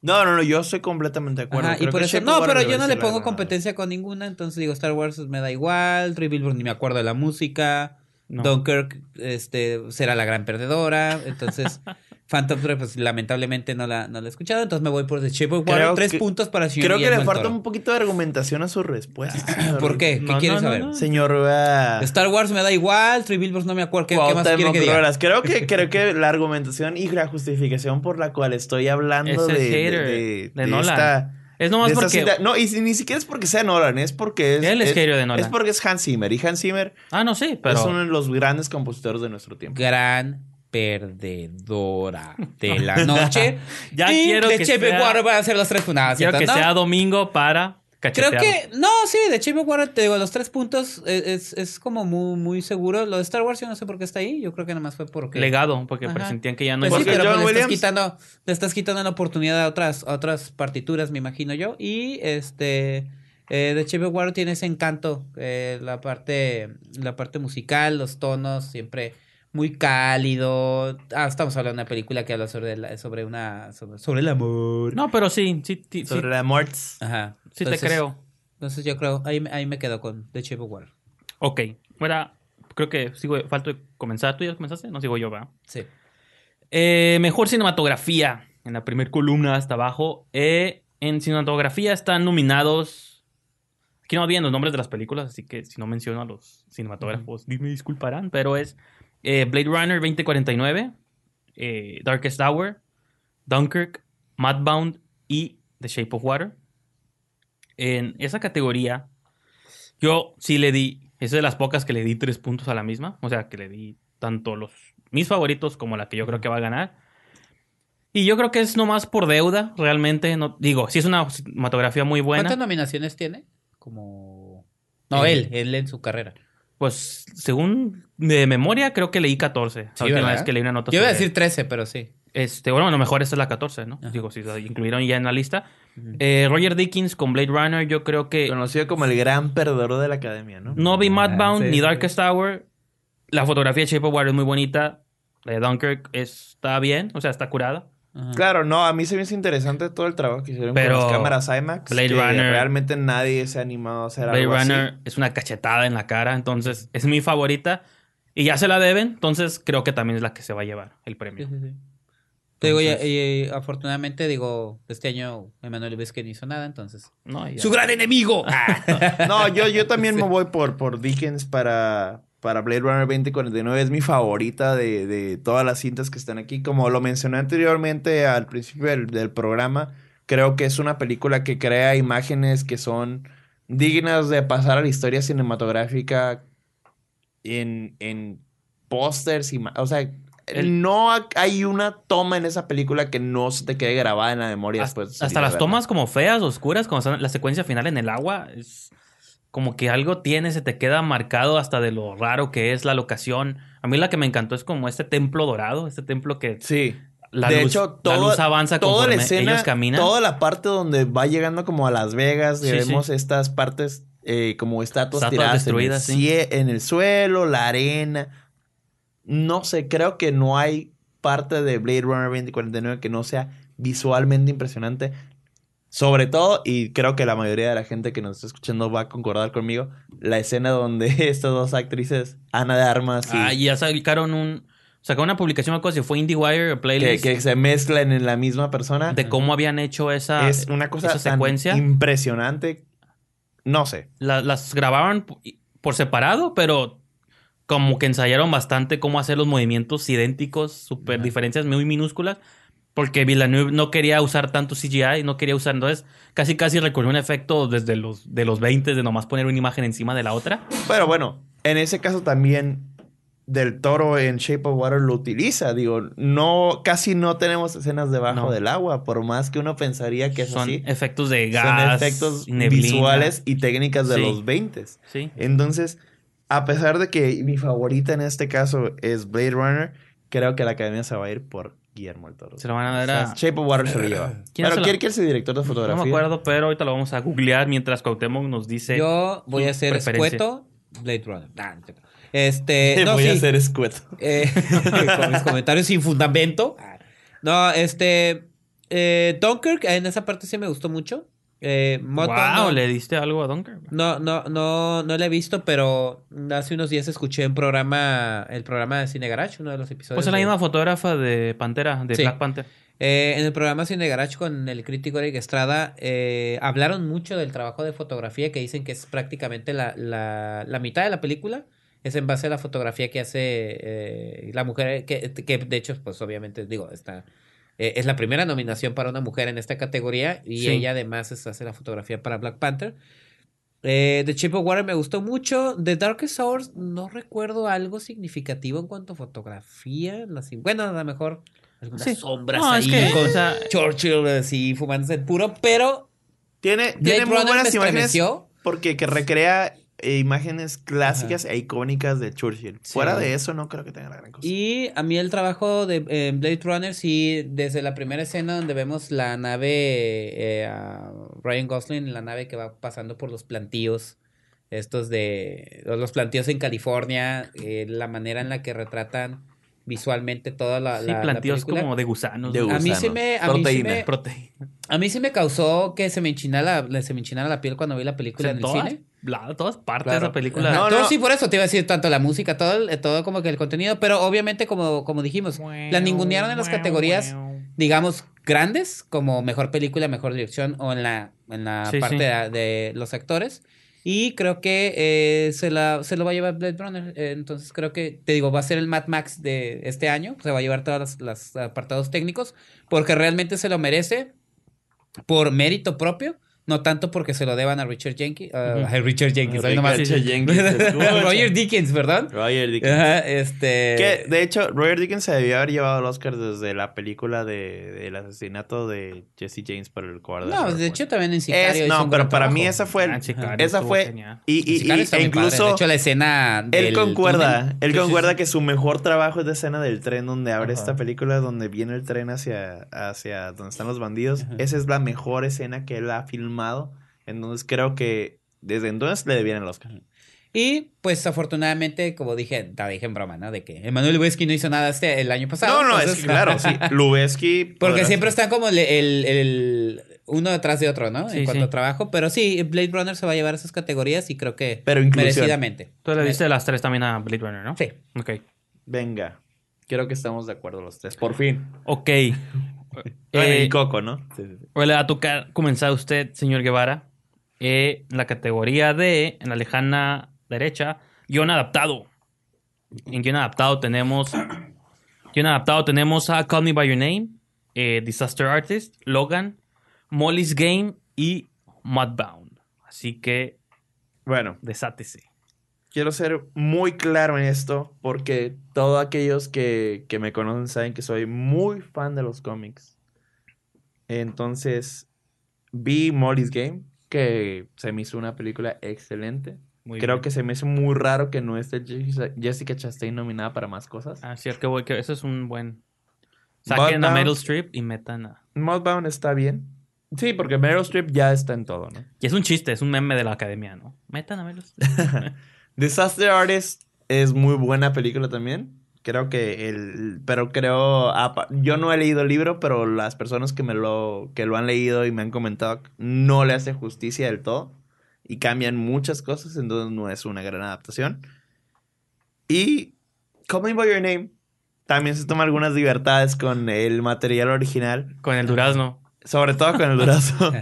No, no, no, yo estoy completamente de acuerdo. Ajá, y por que eso, no, pero yo no le pongo competencia con ninguna, entonces digo, Star Wars me da igual, Billboards ni me acuerdo de la música, No. Dunkirk este, será la gran perdedora, entonces Phantom Thread, pues lamentablemente no la, no la he escuchado, entonces me voy por The Shape of Water, Creo tres que- puntos para el señor Creo que le Guillermo falta un poquito de argumentación a su respuesta. señor. ¿Por qué? ¿Qué No, quieres no, saber? no. Señor uh, Star Wars me da igual, Three Billboards no me acuerdo, ¿qué, qué más quiere que diga? Creo que, creo que la argumentación y la justificación por la cual estoy hablando Es de, de, de Nolan. esta Es nomás porque... No, y ni siquiera es porque sea Nolan, es porque es. Él es genio de Nolan. Es porque es Hans Zimmer. Y Hans Zimmer Ah, no, sí, pero... es uno de los grandes compositores de nuestro tiempo. Gran perdedora de la noche. Ya y quiero de que Chepe sea- van a ser los tres funadas. Quiero que ¿no? sea domingo para Creo que, no, sí, de Chepe Water, te digo, los tres puntos eh, es, es como muy, muy seguro. Lo de Star Wars, yo no sé por qué está ahí. Yo creo que nada más fue porque. Legado, porque Ajá. presentían que ya no Pues sí, pero John pues le, estás quitando, le estás quitando la oportunidad a otras, a otras partituras, me imagino yo. Y este eh, de Water tiene ese encanto. eh, la parte, la parte musical, los tonos, siempre muy cálido. Ah, estamos hablando de una película que habla sobre, la- sobre una sobre, sobre el amor. No, pero sí, sí, sí, sí, Sobre la Morts. Ajá. sí te creo. Entonces yo creo, ahí, me- ahí me quedo con The Shape of Water. Ok, ahora creo que sigo, falta de comenzar. ¿Tú ya comenzaste? No sigo yo, ¿verdad? Sí. Eh, mejor cinematografía. En la primera columna hasta abajo. Eh, en cinematografía están nominados. Aquí no vienen los nombres de las películas, así que si no menciono a los cinematógrafos, me disculparán. Pero es eh, Blade Runner 2049, eh, Darkest Hour, Dunkirk, Mudbound y The Shape of Water. En esa categoría, yo sí le di. Es de las pocas que le di tres puntos a la misma. O sea, que le di tanto los mis favoritos como la que yo creo que va a ganar. Y yo creo que es nomás por deuda, realmente. No, digo, sí es una cinematografía muy buena. ¿Cuántas nominaciones tiene? Como... No, Eh, él, él en su carrera. Pues, según de memoria, creo que leí 14. La Sí, última ¿verdad? vez que leí una nota Yo iba a decir 13, pero sí. Este, bueno, a lo mejor esta es la 14, ¿no? Ajá. Digo, si la incluyeron ya en la lista. Eh, Roger Dickens con Blade Runner, yo creo que Conocido como el gran perdedor de la academia, ¿no? no vi Ah, Mudbound sí, ni sí. Darkest Hour. La fotografía de Shape of Water es muy bonita. La de Dunkirk está bien, o sea, está curada. Ajá. Claro, no, a mí se me hizo interesante todo el trabajo que hicieron Pero con las cámaras IMAX. Blade que Runner- Realmente nadie se ha animado a hacer Blade algo Runner así. es una cachetada en la cara, entonces es mi favorita. Y ya se la deben, entonces creo que también es la que se va a llevar el Sí, premio. sí, sí. Te digo, y, afortunadamente, digo, este año Emanuel Vizque no hizo nada, entonces. No. ¡Su gran enemigo! No, yo, yo también me voy por, por Dickens para, para Blade Runner 2049. Es mi favorita de, de todas las cintas que están aquí. Como lo mencioné anteriormente al principio del, del programa, creo que es una película que crea imágenes que son dignas de pasar a la historia cinematográfica en, en pósters y... O sea... No ha- hay una toma en esa película que no se te quede grabada en la memoria Hasta, después. de hasta salir a las verla. tomas como feas, oscuras, cuando están la secuencia final en el agua, es como que algo tiene, se te queda marcado hasta de lo raro que es la locación. A mí la que me encantó es como este templo dorado, este templo que Sí. la, de luz, hecho, la todo- luz avanza toda la escena, ellos caminan. toda la parte donde va llegando como a Las Vegas, y Sí, vemos estas partes eh, como estatuas, Estatuas tiradas destruidas, en, el sí. en el suelo, la arena. No sé, creo que no hay parte de Blade Runner 2049 que no sea visualmente impresionante. Sobre todo, y creo que la mayoría de la gente que nos está escuchando va a concordar conmigo, la escena donde estas dos actrices, Ana de Armas y Ah, y ya sacaron un... Sacaron una publicación, me acuerdo si fue IndieWire o que, Playlist, que se mezclan en la misma persona. de cómo habían hecho esa, es una cosa esa tan secuencia. impresionante. No sé. La- las grabaron p- por separado, pero como que ensayaron bastante cómo hacer los movimientos idénticos, súper Ajá. diferencias muy minúsculas, porque Villeneuve no quería usar tanto CGI, no quería usar, entonces casi casi recurrió un efecto desde los, de los 20 de nomás poner una imagen encima de la otra. Pero bueno, en ese caso también Del Toro en Shape of Water lo utiliza. Digo, no, casi no tenemos escenas debajo No. del agua, por más que uno pensaría que es Son así. efectos de Son gas, efectos neblina. visuales y técnicas de Sí. los 20. Sí. Entonces, a pesar de que mi favorita en este caso es Blade Runner, creo que la academia se va a ir por Guillermo del Toro. Se lo van a O dar sea, a... Shape of Water se lo lleva. ¿Quién lo- ¿quién, quién es el director de No fotografía? me acuerdo, pero ahorita lo vamos a googlear mientras Cuauhtémoc nos dice... Yo voy su a ser preferencia. escueto. Blade Runner. Nah, no. Este. No, Voy sí. a ser escueto. Eh, con mis comentarios sin fundamento. No, este. Eh, Dunkirk, en esa parte sí me gustó mucho. Eh, Moto, wow, no, ¿le diste algo a Dunkirk? no, no, no, no la he visto, pero hace unos días escuché un programa, el programa de Cine Garage, uno de los episodios. Pues es la de- misma fotógrafa de Pantera, de Sí. Black Panther. Eh, en el programa Cine Garage con el crítico Eric Estrada eh, hablaron mucho del trabajo de fotografía que dicen que es prácticamente la, la, la mitad de la película es en base a la fotografía que hace eh, la mujer que, que de hecho pues obviamente digo está Eh, es la primera nominación para una mujer en esta categoría y Sí. ella además es- hace la fotografía para Black Panther. Eh, The Shape of Water me gustó mucho. The Darkest Hours no recuerdo algo significativo en cuanto a fotografía. Bueno, a lo mejor algunas Sí. sombras No, ahí es que, con o sea, Churchill así fumándose el puro, pero Tiene, Blade tiene muy buenas imágenes porque que recrea imágenes clásicas e icónicas de Churchill. Sí. Fuera de eso, no creo que tenga la gran cosa. Y a mí el trabajo de eh, Blade Runner, sí, desde la primera escena donde vemos la nave, eh, a Ryan Gosling, la nave que va pasando por los plantíos, estos de los plantíos en California, eh, la manera en la que retratan visualmente toda la, sí, la- la planteos película. como de gusanos. De ¿no? A mí sí gusanos. me- a mí sí me- Proteína. A mí sí me causó que se me enchinara la, se me enchinara la piel cuando vi la O película sea, en en el todas, cine. La- todas partes Claro. de esa película. No, todo no. sí, por eso te iba a decir tanto la música, todo, el- todo como que el contenido, pero obviamente como, como dijimos, la ningunearon en las categorías, digamos, grandes, como mejor película, mejor dirección, o en la, en la Sí, parte sí. De, de los actores. Y creo que eh, se, la, se lo va a llevar Blade Runner. Eh, entonces creo que, te digo, va a ser el Mad Max de este año. Se va a llevar todos los, los apartados técnicos. Porque realmente se lo merece por mérito propio. No tanto porque se lo deban a Richard Jenkins. a- Richard Jenkins. ahí nomás. Richard Jenkins. Roger Dickens, ¿verdad? Roger Dickens. Ajá, este. Que, de hecho, Roger Dickens se debió haber llevado el Oscar desde la película de, del asesinato de Jesse James por el cobarde. No, de hecho también en Sicario. Es- hizo no, un pero gran para mí esa fue el- Ah, Sicario esa fue-. Y, y- e padre. incluso De hecho, la escena. él del concuerda, túnel. él Sí, sí, concuerda sí. que su mejor trabajo es la escena del tren donde abre Ajá. esta película, donde viene el tren hacia, hacia donde están los bandidos. Ajá. Esa es la mejor escena que él ha filmado. Entonces creo que desde entonces le debían el Oscar. Y pues afortunadamente, como dije, te dije en broma, ¿no? De que Emanuel Lubezki no hizo nada este el año pasado. No, no, es entonces- que claro, sí. Lubeski. Porque siempre están como el, el- el- uno detrás de otro, ¿no? Sí, en cuanto sí. a trabajo. Pero sí, Blade Runner se va a llevar esas categorías y creo que Pero inclusión. merecidamente. Tú le diste las tres también a Blade Runner, ¿no? Sí. Ok. Venga. Creo que estamos de acuerdo los tres. Por fin. Ok. Eh, y Coco, ¿no? Sí, sí, sí. Hoy le va a tocar comenzar usted, señor Guevara, eh, en la categoría de, en la lejana derecha, guion adaptado. En guion adaptado tenemos, guion adaptado tenemos a Call Me By Your Name, eh, Disaster Artist, Logan, Molly's Game y Mudbound. Así que, Bueno, desátese. Quiero ser muy claro en esto porque todos aquellos que, que me conocen saben que soy muy fan de los cómics. Entonces, vi Molly's Game, que se me hizo una película excelente. Muy Creo bien. que se me hizo muy raro que no esté Jessica- Chastain nominada para más cosas. Ah, sí, es que, voy- que eso es un buen... Saquen a Meryl Streep y metan a... Mudbound está bien. Sí, porque Meryl Streep ya está en todo, ¿no? Y es un chiste, es un meme de la academia, ¿no? Metan a Meryl Streep. Disaster Artist es muy buena película también. Creo que el... Pero creo... apa- Yo no he leído el libro, pero las personas que me lo... Que lo han leído y me han comentado no le hace justicia del todo. Y cambian muchas cosas, entonces no es una gran adaptación. Y... Call Me By Your Name también se toma algunas libertades con el material original. Con el durazno. Sobre todo con el durazo.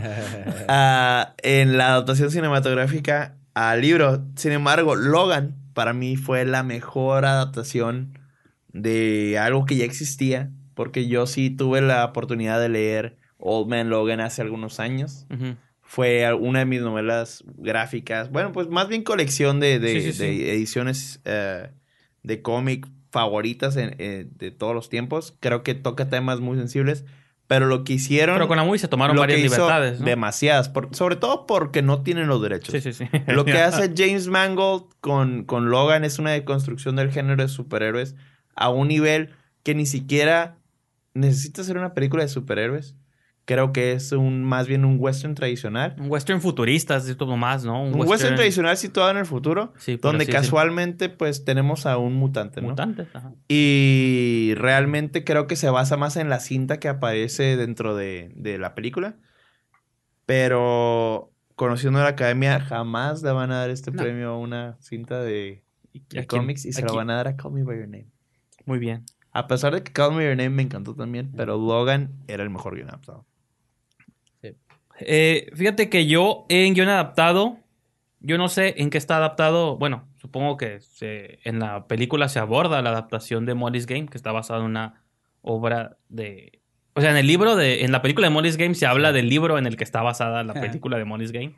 Ah, en la adaptación cinematográfica al libro. Sin embargo, Logan para mí fue la mejor adaptación de algo que ya existía. Porque yo sí tuve la oportunidad de leer Old Man Logan hace algunos años. Fue una de mis novelas gráficas. Bueno, pues más bien colección de, de- Sí, sí, de sí. ediciones eh, de cómic favoritas en- eh, de todos los tiempos. Creo que toca temas muy sensibles. Pero lo que hicieron Pero con la movie se tomaron varias libertades, ¿no? Demasiadas, por- sobre todo porque no tienen los derechos. Sí, sí, sí. Lo que hace James Mangold con, con Logan es una deconstrucción del género de superhéroes a un nivel que ni siquiera necesita ser una película de superhéroes. Creo que es un más bien un western tradicional. Un western futurista, es todo más, ¿no? Un western, tradicional situado en el futuro, Sí, donde así casualmente pues tenemos a un mutante, ¿no? Mutantes, ajá. Y realmente creo que se basa más en la cinta que aparece dentro de, de la película. Pero conociendo a la academia, jamás le van a dar este No. premio a una cinta de, ¿Y de cómics y se lo van a dar a Call Me By Your Name. Muy bien. A pesar de que Call Me Your Name me encantó también, pero Logan era el mejor guion adaptado. Eh, fíjate que yo en guion adaptado, yo no sé en qué está adaptado. Bueno, supongo que se- en la película se aborda la adaptación de Molly's Game, que está basada en una obra de O sea, en el libro de. En la película de Molly's Game se habla del libro en el que está basada la película de Molly's Game,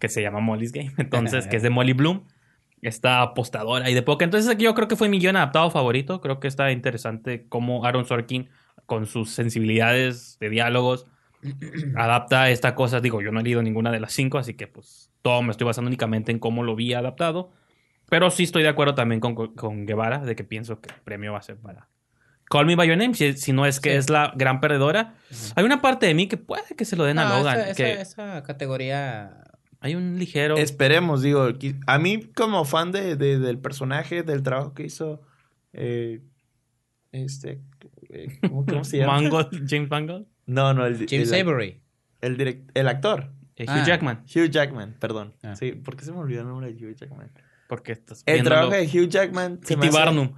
que se llama Molly's Game. Entonces, que es de Molly Bloom. Esta apostadora y de poca. Entonces, yo creo que fue mi guion adaptado favorito. Creo que está interesante cómo Aaron Sorkin, con sus sensibilidades de diálogos, adapta esta cosa. Digo, yo no he leído ninguna de las cinco, así que pues todo me estoy basando únicamente en cómo lo vi adaptado. Pero sí estoy de acuerdo también con, con Guevara, de que pienso que el premio va a ser para Call Me By Your Name, si, no es que es la gran perdedora. Hay una parte de mí que puede que se lo den a Logan. Esa, que esa, categoría... Hay un ligero... Esperemos, digo. A mí como fan de, del personaje, del trabajo que hizo... Eh, este... Eh, ¿cómo, se llama? Mangold, James Mangold. No, no, el... James Avery. El, direct, el actor. Eh, Hugh ah. Jackman. Hugh Jackman, perdón. Ah. Sí, ¿por qué se me olvidó el nombre de Hugh Jackman? Porque estás El trabajo de Hugh Jackman. Se Barnum.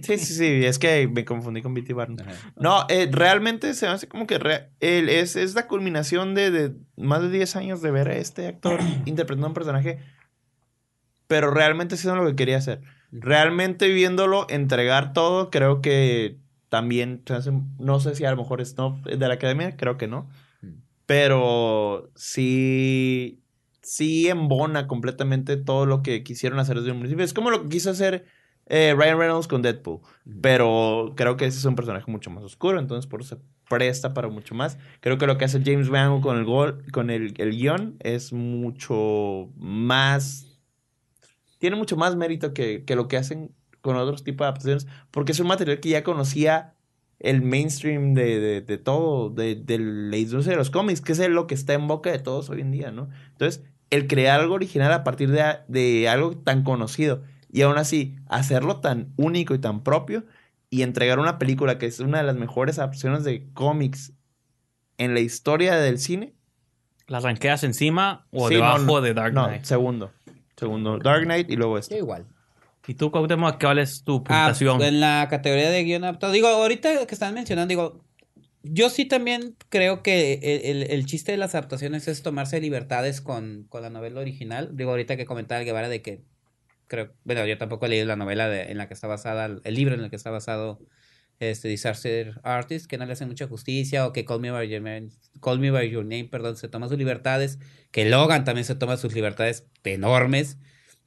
Sí, sí, sí, es que me confundí con Bitty Barnum. No, eh, realmente se me hace como que es, es, la culminación de, más de 10 años de ver a este actor interpretando un personaje, pero realmente es lo que quería hacer. Realmente viéndolo entregar todo, creo que también, no sé si a lo mejor es no de la academia, creo que no, pero sí, sí embona completamente todo lo que quisieron hacer desde un principio. Es como lo que quiso hacer eh, Ryan Reynolds con Deadpool. Pero creo que ese es un personaje mucho más oscuro, entonces por eso se presta para mucho más. Creo que lo que hace James Van con el gol, con el, el guion es mucho más. Tiene mucho más mérito que, que lo que hacen con otros tipos de adaptaciones, porque es un material que ya conocía el mainstream de, de, todo, de, de, la industria de los cómics, que es lo que está en boca de todos hoy en día, ¿no? Entonces, el crear algo original a partir de, de algo tan conocido y aún así, hacerlo tan único y tan propio y entregar una película que es una de las mejores adaptaciones de cómics en la historia del cine. ¿La ranqueas encima o debajo de Dark Knight? No, segundo. Segundo, Dark Knight y luego esto. igual. ¿Y tú, Cuauhtémoc, cuál es tu ah, puntuación? en la categoría de guion adaptado. Digo, ahorita que están mencionando, digo, yo sí también creo que el, el, chiste de las adaptaciones es tomarse libertades con, con, la novela original. Digo, ahorita que comentaba Guevara de que creo, bueno, yo tampoco he leído la novela en la que está basada, el libro en el que está basado este Disaster Artist, que no le hace mucha justicia, o que Call Me By Your Name, Call Me By Your Name, perdón, se toma sus libertades, que Logan también se toma sus libertades enormes,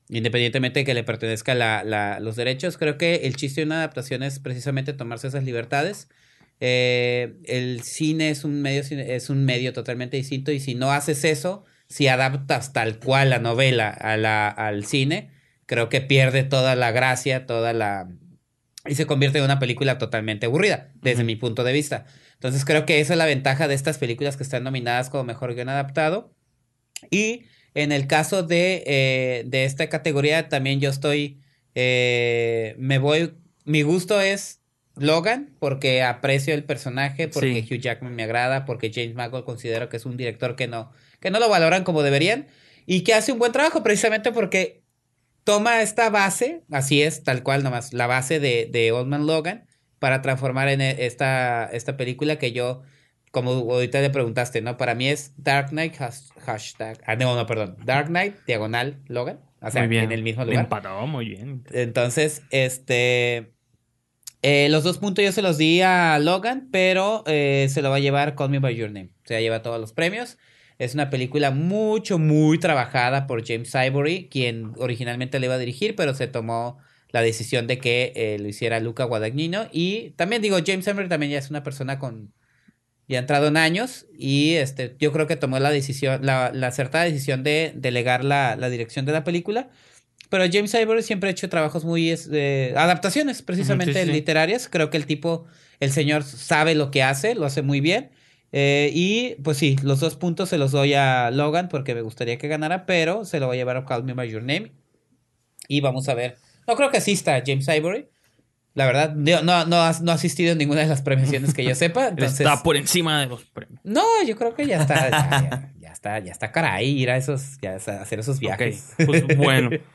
independientemente de que le pertenezca la, la, los derechos. Creo que el chiste de una adaptación es precisamente tomarse esas libertades. Eh, el cine es un medio es un medio totalmente distinto y si no haces eso, si adaptas tal cual la novela a la, al cine, creo que pierde toda la gracia, toda la... y se convierte en una película totalmente aburrida, desde mi punto de vista. Entonces creo que esa es la ventaja de estas películas que están nominadas como mejor guion adaptado. Y en el caso de, eh, de esta categoría también yo estoy, eh, me voy, mi gusto es Logan, porque aprecio el personaje, porque Hugh Jackman me agrada, porque James Mangold considero que es un director que no, que no lo valoran como deberían y que hace un buen trabajo precisamente porque toma esta base, así es, tal cual nomás, la base de, de Old Man Logan, para transformar en e, esta, esta película que yo, como ahorita le preguntaste, ¿no? Para mí es Dark Knight hashtag, ah, no, no, perdón, Dark Knight diagonal Logan, o sea, en el mismo lugar. Empatado, muy bien. Entonces, este... Eh, los dos puntos yo se los di a Logan, pero eh, se lo va a llevar Call Me By Your Name. Se lleva todos los premios. Es una película mucho, muy trabajada por James Ivory, quien originalmente le iba a dirigir, pero se tomó la decisión de que eh, lo hiciera Luca Guadagnino. Y también digo, James Ivory también ya es una persona con... Ya ha entrado en años y este, yo creo que tomó la decisión, la, acertada decisión de delegar la, dirección de la película. Pero James Ivory siempre ha hecho trabajos muy... Eh, adaptaciones precisamente literarias. Creo que el tipo, el señor sabe lo que hace, lo hace muy bien. Eh, y pues sí, los dos puntos se los doy a Logan porque me gustaría que ganara, pero se lo voy a llevar a Call Me By Your Name. Y vamos a ver. No creo que asista James Ivory. La verdad, no, no, no, ha, asistido en ninguna de las premiaciones que yo sepa. está por encima de los premios. No, yo creo que ya está. Ya, está, ya está caray ir a esos, ya a hacer esos viajes. pues bueno.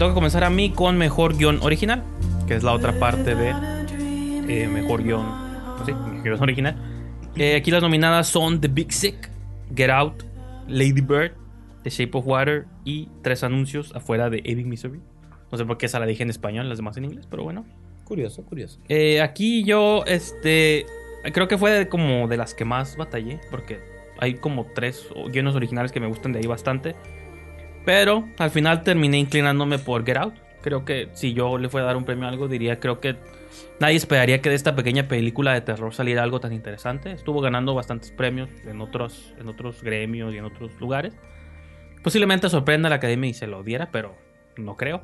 toca comenzar a mí con mejor guion original, que es la otra parte de eh, mejor guion, pues sí, guion original. Eh, aquí las nominadas son The Big Sick, Get Out, Lady Bird, The Shape of Water y tres anuncios afuera de Ebbing, Missouri. No sé por qué esa la dije en español, las demás en inglés, pero bueno. Curioso, curioso. Eh, aquí yo, este, creo que fue como de las que más batallé, porque hay como tres guiones originales que me gustan de ahí bastante. Pero al final terminé inclinándome por Get Out. Creo que si yo le fuera a dar un premio a algo, diría, creo que nadie esperaría que de esta pequeña película de terror saliera algo tan interesante. Estuvo ganando bastantes premios en otros, en otros gremios y en otros lugares. Posiblemente sorprenda a la academia y se lo diera, pero no creo.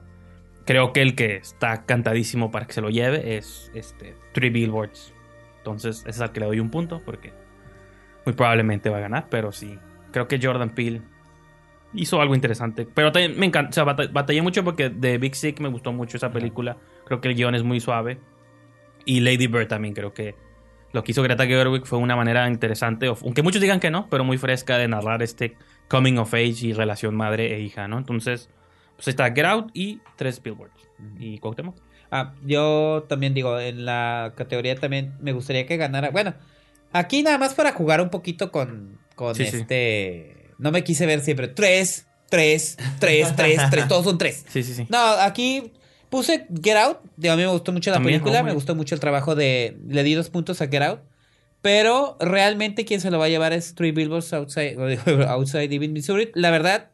Creo que el que está cantadísimo para que se lo lleve es este Three Billboards. Entonces, ese es al que le doy un punto porque muy probablemente va a ganar, pero sí. Creo que Jordan Peele hizo algo interesante. Pero también me encanta, o sea, bata- batallé mucho porque de Big Sick me gustó mucho esa película. Creo que el guion es muy suave. Y Lady Bird también creo que lo que hizo Greta Gerwig fue una manera interesante, aunque muchos digan que no, pero muy fresca de narrar este coming of age y relación madre e hija, ¿no? Entonces, pues ahí está Get Out y tres Billboards. ¿Y Cuauhtémoc? Ah, yo también digo, en la categoría también me gustaría que ganara. Bueno, aquí nada más para jugar un poquito con, con Sí, sí. No me quise ver siempre. Tres, tres, tres, tres, tres. Todos son tres. Sí, sí, sí. No, aquí puse Get Out. Digo, a mí me gustó mucho la También, película. oh, me gustó mucho el trabajo de. Le di dos puntos a Get Out. Pero realmente quien se lo va a llevar es Three Billboards Outside, outside Ebbing, Missouri. La verdad,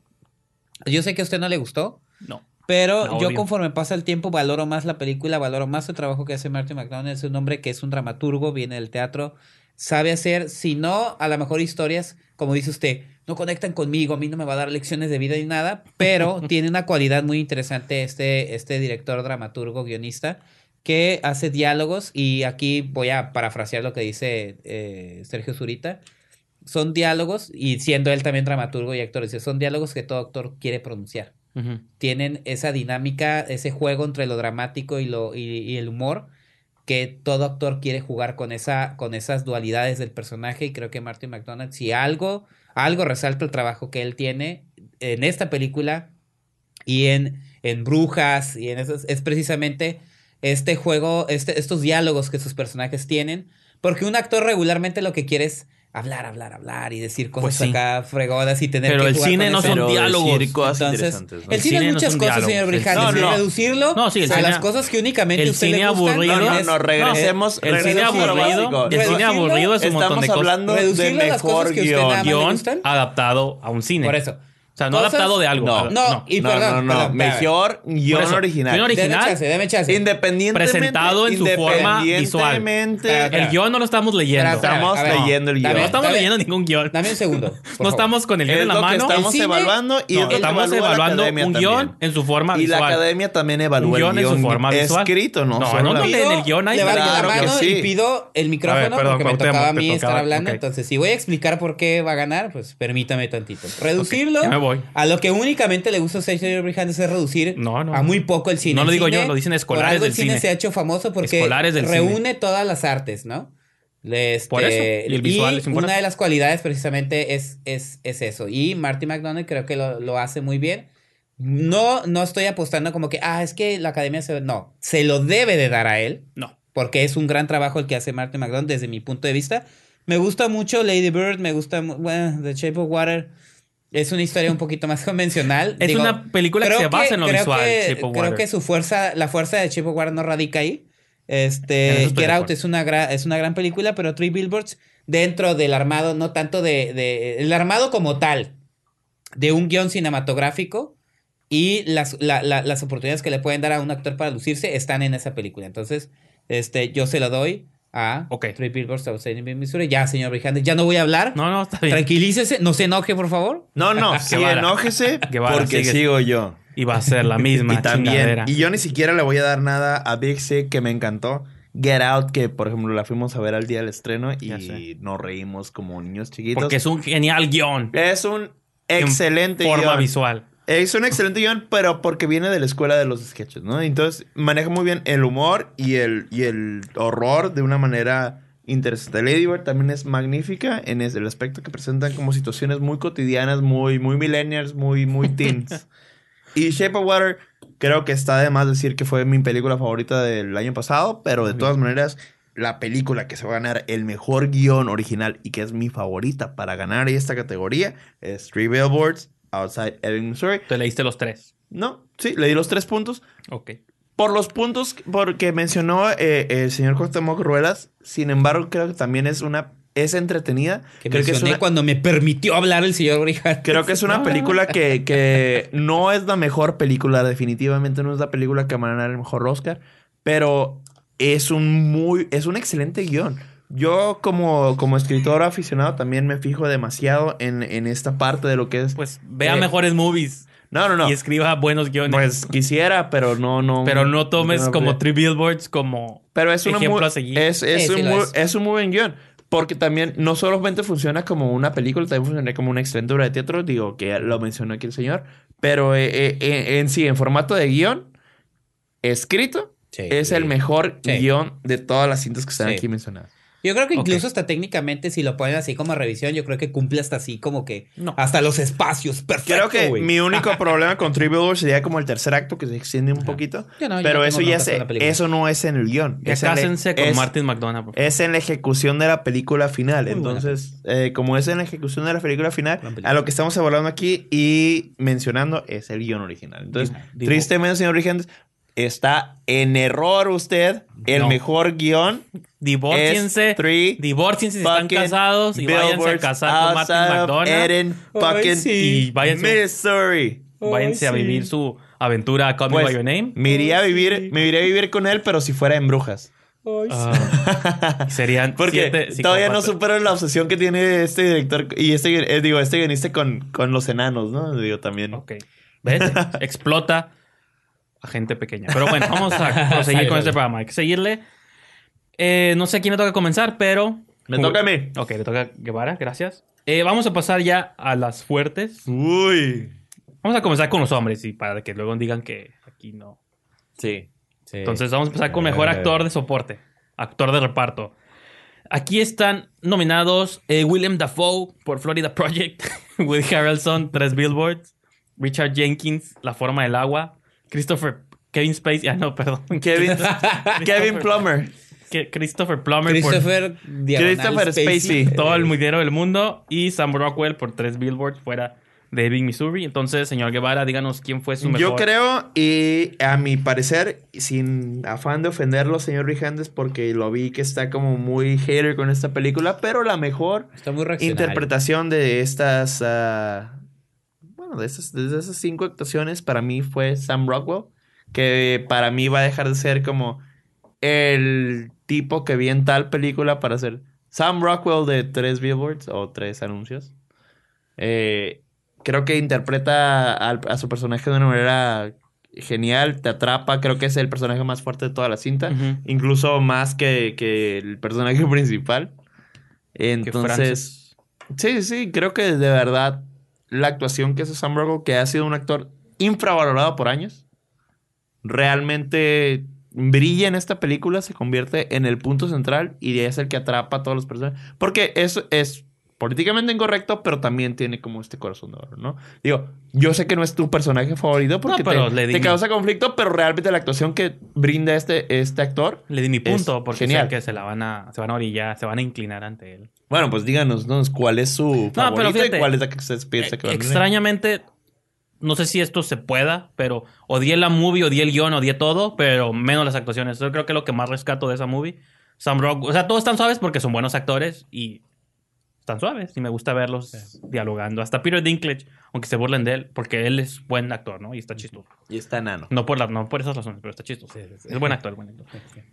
yo sé que a usted no le gustó. No. Pero yo conforme pasa el tiempo valoro más la película, valoro más el trabajo que hace Martin McDonald. Es un hombre que es un dramaturgo, viene del teatro, sabe hacer, si no, a lo mejor historias, como dice usted, no conectan conmigo, a mí no me va a dar lecciones de vida ni nada, pero tiene una cualidad muy interesante este, este director, dramaturgo, guionista, que hace diálogos y aquí voy a parafrasear lo que dice eh, Sergio Zurita. Son diálogos, y siendo él también dramaturgo y actor, dice, son diálogos que todo actor quiere pronunciar tienen esa dinámica, ese juego entre lo dramático y, lo, y, y el humor, que todo actor quiere jugar con, esa, con esas dualidades del personaje. Y creo que Martin McDonald, si algo, algo resalta el trabajo que él tiene en esta película y en, en Brujas y en esos, es precisamente este juego, este, estos diálogos que sus personajes tienen. Porque un actor regularmente lo que quiere es hablar, hablar, hablar y decir cosas Pues sí. acá fregonas y tener Pero que el jugar cine con no eso. son diálogos. Entonces, interesantes, ¿no? el cine cine es no muchas un cosas, diálogo. señor El Brijandes. cine- y No, no. reducirlo No, sí, el a cine- las cosas que únicamente el usted cine le gustan. aburrido- No, no, es- no, regresemos. el El cine regresemos lo aburrido, el cine aburrido es un montón Estamos de cosas. hablando de mejor guion. adaptado a un cine. Por eso. O sea, no Cosas- adaptado de algo. No, No, y no, perdón, no, no. perdón, Mejor guion original. guion Deme original. chance, deme chance. Independientemente. Presentado en su forma visual. El guion no lo estamos leyendo. Espera, Estamos ver, leyendo el guion. No estamos leyendo ningún guion. Dame un segundo. No favor. estamos con el guion Es en la mano. estamos El cine- evaluando y es estamos evaluando un guion en su forma Y la visual. academia también evalúa Un guion el en su guion forma visual. escrito, no, No, no, la- no, Pido- en el guion levanto claro la que mano sí. y pido el micrófono porque me tocaba a mí estar hablando. Entonces, si voy a explicar por qué va a ganar, pues permítame tantito. Reducirlo voy. a lo que únicamente le gusta a Sergio Brijandes es reducir No, no, a muy poco el cine. No lo digo yo, cine- lo dicen por escolares algo del el cine cine. se ha hecho famoso porque reúne todas las artes, ¿no? Este, Por eso, y el visual es importante. una de las cualidades precisamente es, es, es eso. Y Marty McDonald creo que lo, lo hace muy bien. No, no estoy apostando como que, ah, es que la academia se... No, se lo debe de dar a él No. porque es un gran trabajo el que hace Martin McDonald desde mi punto de vista. Me gusta mucho Lady Bird, me gusta, bueno, The Shape of Water. Es una historia un poquito más convencional. Es una película que se basa en lo creo visual, que- creo Water. que su fuerza, la fuerza de Water no radica ahí. Este, Get Out es una, es una gran película, pero Three Billboards dentro del armado, no tanto de, de- el armado como tal, de un guion cinematográfico y las, la- la- las oportunidades que le pueden dar a un actor para lucirse están en esa película. Entonces, este, yo se lo doy a Ok. Three Billboards Outside Ebbing, Missouri. Ya, señor Brijandes, ya no voy a hablar. No, no, está bien. Tranquilícese, no se enoje, por favor. No, no, sí, Guevara. enójese porque sigue. sigo yo. Y va a ser la misma Y también, chingadera. y yo ni siquiera le voy a dar nada a Big Sick que me encantó. Get Out, que por ejemplo la fuimos a ver al día del estreno y nos reímos como niños chiquitos. Porque es un genial guion. Es un excelente Forma guion. visual. Es un excelente guion, pero porque viene de la escuela de los sketches, ¿no? Entonces maneja muy bien el humor y el, y el horror de una manera interesante. Lady Bird también es magnífica en el aspecto que presentan como situaciones muy cotidianas, muy, muy millennials, muy, muy teens. y Shape of Water Creo que está de más decir que fue mi película favorita del año pasado, pero de todas maneras, la película que se va a ganar el mejor guion original y que es mi favorita para ganar esta categoría es Three Billboards Outside Ebbing, Missouri. Te leíste los tres. No, sí, le di los tres puntos. Ok. Por los puntos porque mencionó eh, el señor Cuauhtémoc Ruelas, sin embargo, creo que también es una... Es entretenida. Que creo, que es mencioné una, cuando me permitió hablar el señor Grijalves. creo que es una película que, que no es la mejor película, definitivamente no es la película que va a ganar el mejor Oscar, pero es un muy, es un excelente guion. Yo como, como escritor aficionado también me fijo demasiado en, en esta parte de lo que es... Pues vea Eh, mejores movies No, no, no. y escriba buenos guiones. Pues quisiera, pero no, no. pero no tomes no, como no, Three Billboards como... Pero es, una ejemplo muy, a seguir. es, es Sí, un muy, es. es un muy buen guion. Porque también no solamente funciona como una película, también funciona como una excelente obra de teatro. Digo, que lo mencionó aquí el señor. Pero eh, eh, eh, en sí, en formato de guion, escrito, Sí. es el mejor Sí. guion de todas las cintas que están Sí. aquí mencionadas. Yo creo que incluso hasta técnicamente, si lo ponen así como revisión, yo creo que cumple hasta así como que No. hasta los espacios. Perfecto, Creo que mi único problema con Billboards sería como el tercer acto que se extiende un poquito. No, pero eso ya película. eso no es en el guion. Ya es en la- cásense con es- Martin McDonough, por favor. Es en la ejecución de la película final. Muy Entonces, eh, como es en la ejecución de la película final, película. a lo que estamos evaluando aquí y mencionando es el guion original. Entonces, tristemente, señor Rigendes, está en error usted. El No. mejor guion Divórciense. Divórciense si están casados y váyanse a casar con Martin McDonough. Eden, Ay, fucking sí. Y váyanse, Missouri. váyanse a vivir su aventura Call Me Pues, By Your Name. me iría a vivir, sí. me iría a vivir con él, pero si fuera en Brujas. Ay, sí. Ah, serían Porque siete todavía no supero la obsesión que tiene este director y este, eh, digo, este guionista con, con los enanos, ¿no? Digo, también. Ok. ¿Ves? Explota a gente pequeña. Pero bueno, vamos a proseguir con este programa. Hay que seguirle. Eh, no sé a quién le toca comenzar, pero. Me toca a mí. Ok, le toca a Guevara, gracias. Eh, vamos a pasar ya a las fuertes. Uy. Vamos a comenzar con los hombres y para que luego digan que aquí no. Sí. Sí. Entonces vamos a empezar con mejor Eh. actor de soporte, actor de reparto. Aquí están nominados eh, William Dafoe por Florida Project, Woody Harrelson, Tres Billboards, Richard Jenkins, La Forma del Agua, Christopher, Kevin Spacey, ah no, perdón, Kevin, Kevin Plummer. Christopher Plummer Christopher, diagonal Christopher Spacey. por todo el muidero del mundo y Sam Rockwell por Tres Billboards fuera de Ebbing, Missouri. Entonces, señor Guevara, díganos quién fue su mejor. Yo creo, y a mi parecer, sin afán de ofenderlo, señor Rijandes, porque lo vi que está como muy hater con esta película, pero la mejor Está muy reaccionario. interpretación de estas. ah, bueno, de esas, de esas cinco actuaciones para mí fue Sam Rockwell. Que para mí va a dejar de ser como el tipo que vi en tal película para ser Sam Rockwell de tres billboards o tres anuncios. Eh, creo que interpreta a, su personaje de una manera genial, te atrapa. Creo que es el personaje más fuerte de toda la cinta. Incluso más que, que el personaje principal. Entonces, sí, sí, creo que de verdad la actuación que hace Sam Rockwell, que ha sido un actor infravalorado por años, realmente brilla en esta película, se convierte en el punto central y es el que atrapa a todos los personajes. Porque eso es políticamente incorrecto, pero también tiene como este corazón de oro, ¿no? Digo, yo sé que no es tu personaje favorito porque No, pero te, causa conflicto, pero realmente la actuación que brinda este, este actor Le di mi punto porque genial. sé que se la van a, se van a orillar, se van a inclinar ante él. Bueno, pues díganos ¿no? cuál es su pero favorito fíjate, y cuál es la que ustedes piensan que va a. Extrañamente, no sé si esto se pueda, pero odié la movie, odié el guion, odié todo, pero menos las actuaciones. Yo creo que lo que más rescato de esa movie, Sam Rock, o sea, todos están suaves porque son buenos actores y están suaves y me gusta verlos dialogando. Hasta Peter Dinklage, aunque se burlen de él, porque él es buen actor, ¿no? Y está chistoso. Y está enano. No por, la, no por esas razones, pero está chistoso. Sí, sí, sí. Es buen actor, buen actor.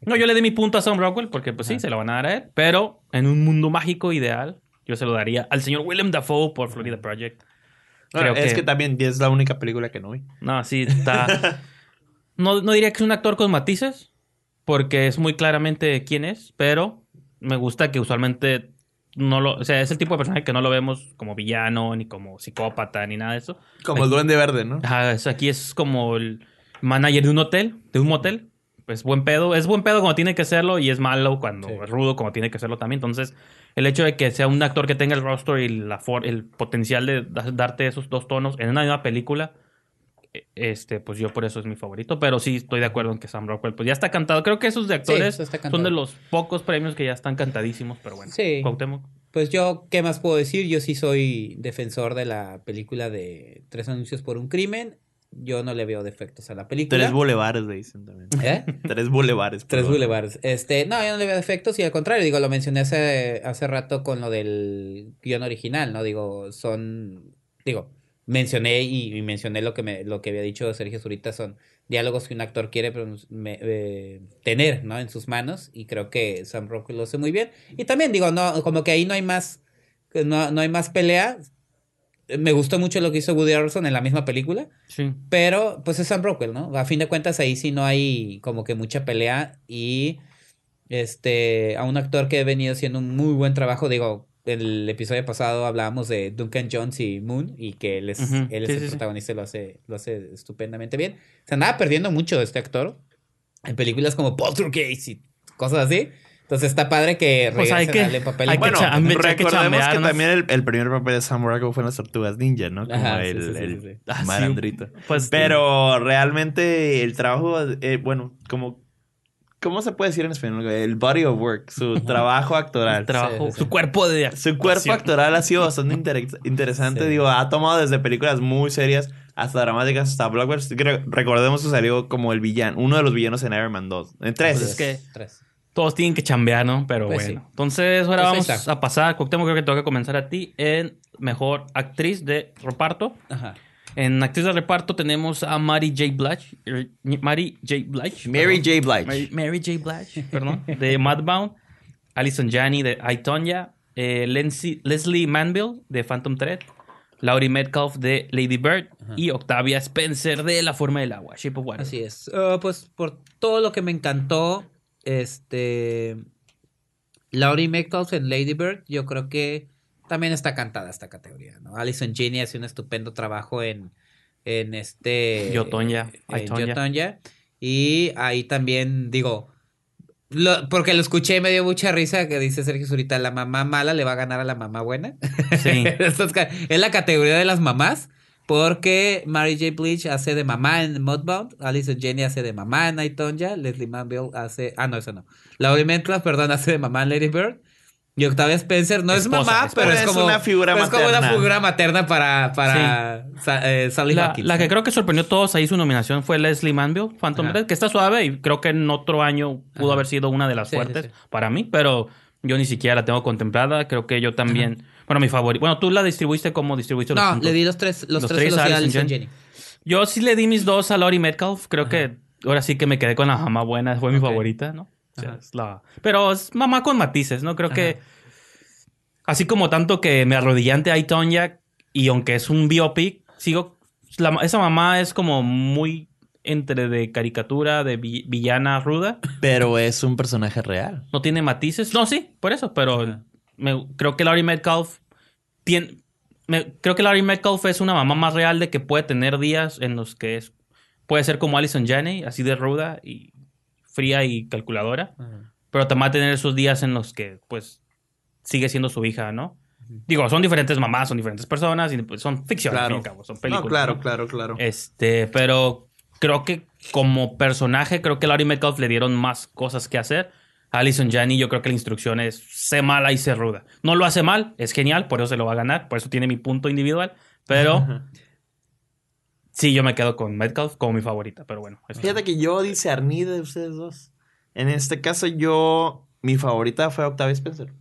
No, yo le di mi punto a Sam Rockwell porque, pues sí, se lo van a dar a él. Pero en un mundo mágico ideal, yo se lo daría al señor William Dafoe por Florida Project. Bueno, Creo es que- que también es la única película que no vi. No, sí, está. no, no diría que es un actor con matices, porque es muy claramente quién es, pero me gusta que usualmente no lo. O sea, es el tipo de personaje que no lo vemos como villano, ni como psicópata, ni nada de eso. Como el Duende Verde, ¿no? Ajá, aquí es como el manager de un hotel, de un motel. Pues buen pedo. Es buen pedo cuando tiene que serlo y es malo cuando Sí. es rudo como tiene que serlo también. Entonces, el hecho de que sea un actor que tenga el rostro y la for- el potencial de da- darte esos dos tonos en una misma película este, pues yo por eso es mi favorito. Pero sí estoy de acuerdo en que Sam Rockwell, pues ya está cantado. Creo que esos de actores Sí, son de los pocos premios que ya están cantadísimos, pero bueno. Sí. Cuauhtémoc. Pues yo, ¿qué más puedo decir? Yo sí soy defensor de la película de Tres anuncios por un crimen. Yo no le veo defectos a la película. Tres bulevares le dicen también. ¿Eh? Tres bulevares. Tres perdón. boulevards. Este, no, yo no le veo defectos y al contrario, digo, lo mencioné hace, hace rato con lo del guion original, ¿no? Digo, son, digo, mencioné y, y mencioné lo que me, lo que había dicho Sergio Zurita, son diálogos que un actor quiere me- eh, tener, ¿no? En sus manos y creo que Sam Rockwell lo hace muy bien. Y también digo, no, como que ahí no hay más, no, no hay más pelea. Me gustó mucho lo que hizo Woody Harrelson en la misma película. Sí. Pero, pues es Sam Rockwell, ¿no? A fin de cuentas, ahí sí no hay como que mucha pelea. Y este, a un actor que ha venido haciendo un muy buen trabajo, digo, el episodio pasado hablábamos de Duncan Jones y Moon, y que él es, Ujú, él es sí, el sí, sí. protagonista y lo hace, lo hace estupendamente bien. Se andaba perdiendo mucho este actor en películas como Poltergeist y cosas así. Entonces está padre que Pues hay regresen que- a darle papel. hay que Bueno, que recordemos que, chambearnos. también el, el primer papel de Sam Rockwell fue en las Tortugas Ninja, ¿no? Como Ajá, sí, el, sí, sí, el sí, sí. Ah, sí. malandrito. Pues, Pero realmente el trabajo, eh, bueno, como... ¿Cómo se puede decir en español? güey? El body of work, su trabajo actoral. trabajo, Sí, sí, sí. su cuerpo de Su cuerpo actuación. actoral ha sido bastante inter- interesante. Sí. Digo, ha tomado desde películas muy serias hasta dramáticas, hasta blockbusters. Recordemos que salió como el villano, uno de los villanos en Iron Man 2. En 3. Pues es que- Tres. Todos tienen que chambear, ¿no? Pero Pues bueno. sí. Entonces, ahora Pues vamos a pasar. Cuauhtémoc, creo que tengo que comenzar a ti en Mejor Actriz de Reparto. Ajá. En Actriz de Reparto tenemos a Mary J. Blige. eh, Mary J. Blige. Mary perdón. J. Blige. Mary, Mary J. Blige, perdón. De Mudbound. Alison Janney de I, Tonya. eh, Lenzi- Leslie Manville de Phantom Thread. Laurie Metcalf de Lady Bird. Y Octavia Spencer de La Forma del Agua. Shape of Water. Así es. Ah, pues por todo lo que me encantó, este. Laurie Metcalf en Lady Bird, yo creo que también está cantada esta categoría, ¿no? Alison Janney hace un estupendo trabajo en, en este. Yo, Tonya, I, en. Y ahí también, digo. lo- porque lo escuché y me dio mucha risa que dice Sergio Zurita, la mamá mala le va a ganar a la mamá buena. Sí. Es, la categoría de las mamás. Porque Mary J. Blige hace de mamá en Mudbound, Alison Jenny hace de mamá en I, Tonya, Leslie Manville hace... Ah, no, eso no. Laurie Metcalf, perdón, hace de mamá en Lady Bird. Y Octavia Spencer no Esposa, es mamá, esposa. pero es, Es como... una figura pero es como una figura materna para, para Sa- eh, Sally La, Hawkins. la que creo que sorprendió a todos ahí su nominación fue Leslie Manville, Phantom Ajá. Thread, que está suave y creo que en otro año pudo Ajá. haber sido una de las Sí, fuertes sí. para mí, pero yo ni siquiera la tengo contemplada. Creo que yo también. Bueno, mi favorito. Bueno, tú la distribuiste como distribuiste los No, cinco? le di los tres, los, Los tres, a Jenny. Jenny. Yo sí le di mis dos a Laurie Metcalf. Creo que ahora sí que me quedé con la mamá buena. Fue mi favorita, ¿no? O sea, Ajá. es la- Pero es mamá con matices, ¿no? Creo Ajá. que. Así como tanto que me arrodillé ante I, Tonya, y aunque es un biopic, sigo. la- esa mamá es como muy entre de caricatura, de vi- villana ruda. Pero es un personaje real. No tiene matices. No, sí, por eso, pero me- creo que Laurie Metcalf tiene. me- creo que Laurie Metcalf es una mamá más real de que puede tener días en los que es, puede ser como Alison Janney, así de ruda y fría y calculadora, pero también va a tener esos días en los que, pues, sigue siendo su hija, ¿no? Digo, son diferentes mamás, son diferentes personas, y pues, son fin y al cabo, son películas. no, claro, ¿no? claro, claro. Este, pero creo que como personaje, creo que Laurie Metcalf le dieron más cosas que hacer. Alison Janney, yo creo que la instrucción es sé mala y sé ruda. No lo hace mal, es genial, por eso se lo va a ganar, por eso tiene mi punto individual. Pero sí, yo me quedo con Metcalf como mi favorita, pero bueno. eso- Fíjate que yo discerní de ustedes dos. En este caso, yo. Mi favorita fue Octavia Spencer.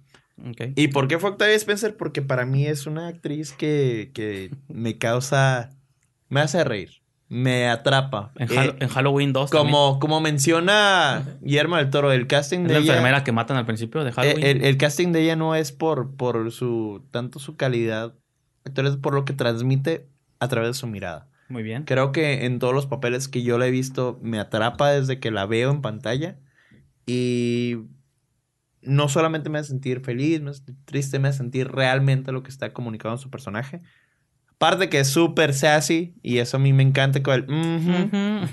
¿Y por qué fue Octavia Spencer? Porque para mí es una actriz que, que me causa. Me hace reír. Me atrapa. En, Eh, Hall- en Halloween 2 también. como, como menciona Guillermo del Toro, el casting Es de la ella. enfermera que matan al principio de eh, Halloween. el, el casting de ella no es por, por su. tanto su calidad. Actora, es por lo que transmite a través de su mirada. Muy bien. Creo que en todos los papeles que yo la he visto me atrapa desde que la veo en pantalla. Y no solamente me hace sentir feliz, me hace sentir triste, me hace sentir realmente lo que está comunicado en su personaje. Aparte que es súper sassy y eso a mí me encanta con el... "Mhm".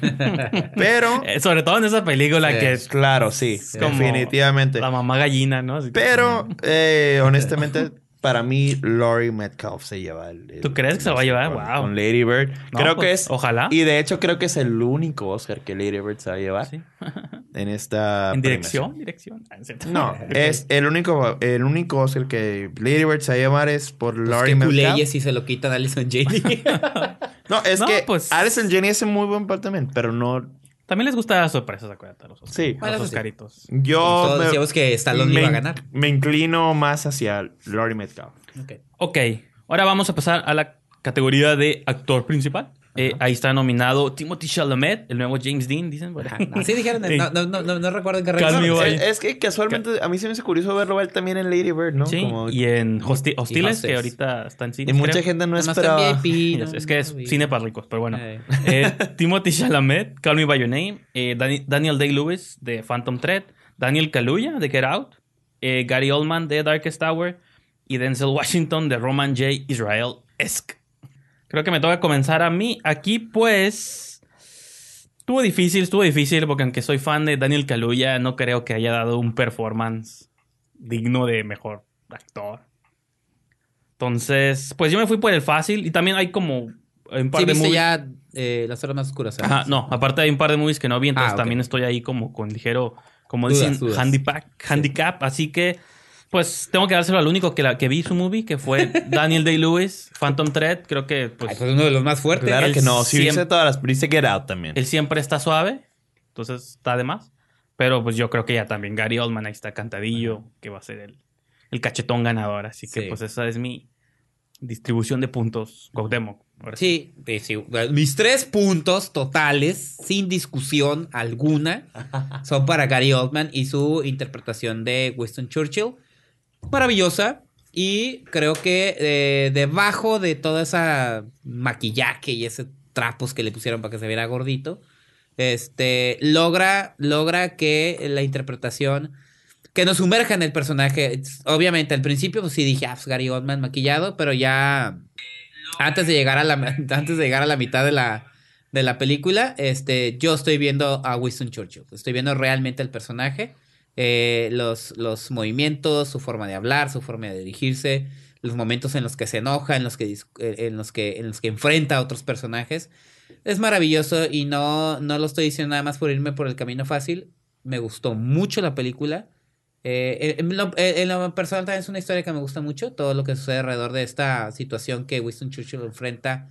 Pero... Eh, Sobre todo en esa película Sí. que es Claro, sí, como definitivamente. la mamá gallina, ¿no? Pero, eh, honestamente, para mí Laurie Metcalf se lleva el... el- ¿Tú crees que se va a llevar? con- Wow. Con Lady Bird. No, creo pues, que es... Ojalá. Y de hecho creo que es el único Oscar que Lady Bird se va a llevar Sí. en esta... ¿En dirección? ¿Dirección? Ah, es. No, es el único, el único Oscar que Lady Bird se va a llevar es por Pues Laurie que Metcalf. culeyes si se lo quitan a Alison Janney. No, es No, que pues- Alison Jenny hace muy buen papel también, pero no... También les gusta las sorpresas, acuérdate. Los. Sí. Los eso sí. Oscaritos. Yo Todos me, decíamos que Stallone me iba a ganar. me inclino más hacia Laurie Metcalf. Ok. Ok, ahora vamos a pasar a la categoría de actor principal. Eh, ahí está nominado Timothy Chalamet, el nuevo James Dean, dicen. por ahí. Así dijeron. Sí. No, no, no, no, no recuerdo en qué by- Es, es que casualmente a mí se me hace curioso verlo él también en Lady Bird, ¿no? Sí, Como- y en Hosti- Hostiles, que ahorita está en y cine. mucha gente no esperaba. VIP, Es, no- es que es no cine para ricos, pero bueno. Eh. Eh, Timothy Chalamet, Call Me By Your Name. eh, Dani- Daniel Day-Lewis, de Phantom Thread. Daniel Kaluuya, de Get Out. eh, Gary Oldman, de Darkest Tower. Y Denzel Washington, de Roman J. Israel-esque. Creo que me toca comenzar a mí. Aquí, pues... Estuvo difícil, estuvo difícil, porque aunque soy fan de Daniel Kaluuya, no creo que haya dado un performance digno de mejor actor. Entonces, pues yo me fui por el fácil. Y también hay como un par Sí, de viste movies. ya eh, las horas más oscuras. ¿sabes? Ajá, no, aparte hay un par de movies que no vi, entonces Ah, también estoy ahí como con ligero, como Dudas, dicen, dudas. handicap, handicap. Así que, pues tengo que dárselo al único que, la, que vi su movie, que fue Daniel Day-Lewis, Phantom Thread. Creo que, pues, Ay, pues uno de los más fuertes. Claro Él que no, si siempre- viste todas las viste Get Out también. él siempre está suave, entonces está de más. Pero pues yo creo que ya también Gary Oldman ahí está cantadillo, que va a ser el, el cachetón ganador. Así que, Sí. pues esa es mi distribución de puntos. Cuauhtémoc. sí. Sí, sí, sí. Mis tres puntos totales, sin discusión alguna, son para Gary Oldman y su interpretación de Winston Churchill. Maravillosa. Y creo que eh, debajo de toda esa maquillaje y ese trapos que le pusieron para que se viera gordito, este logra, logra que la interpretación que nos sumerja en el personaje. Obviamente, al principio, pues sí dije, ah, pues, Gary Oldman maquillado, pero ya antes de llegar a la antes de llegar a la mitad de la de la película, este, yo estoy viendo a Winston Churchill. Estoy viendo realmente el personaje, eh, los, los movimientos, su forma de hablar, su forma de dirigirse, los momentos en los que se enoja, en los que, eh, en los que, en los que enfrenta a otros personajes. Es maravilloso y no, no lo estoy diciendo nada más por irme por el camino fácil. Me gustó mucho la película. Eh, en, lo, eh, en lo personal también es una historia que me gusta mucho. Todo lo que sucede alrededor de esta situación que Winston Churchill enfrenta.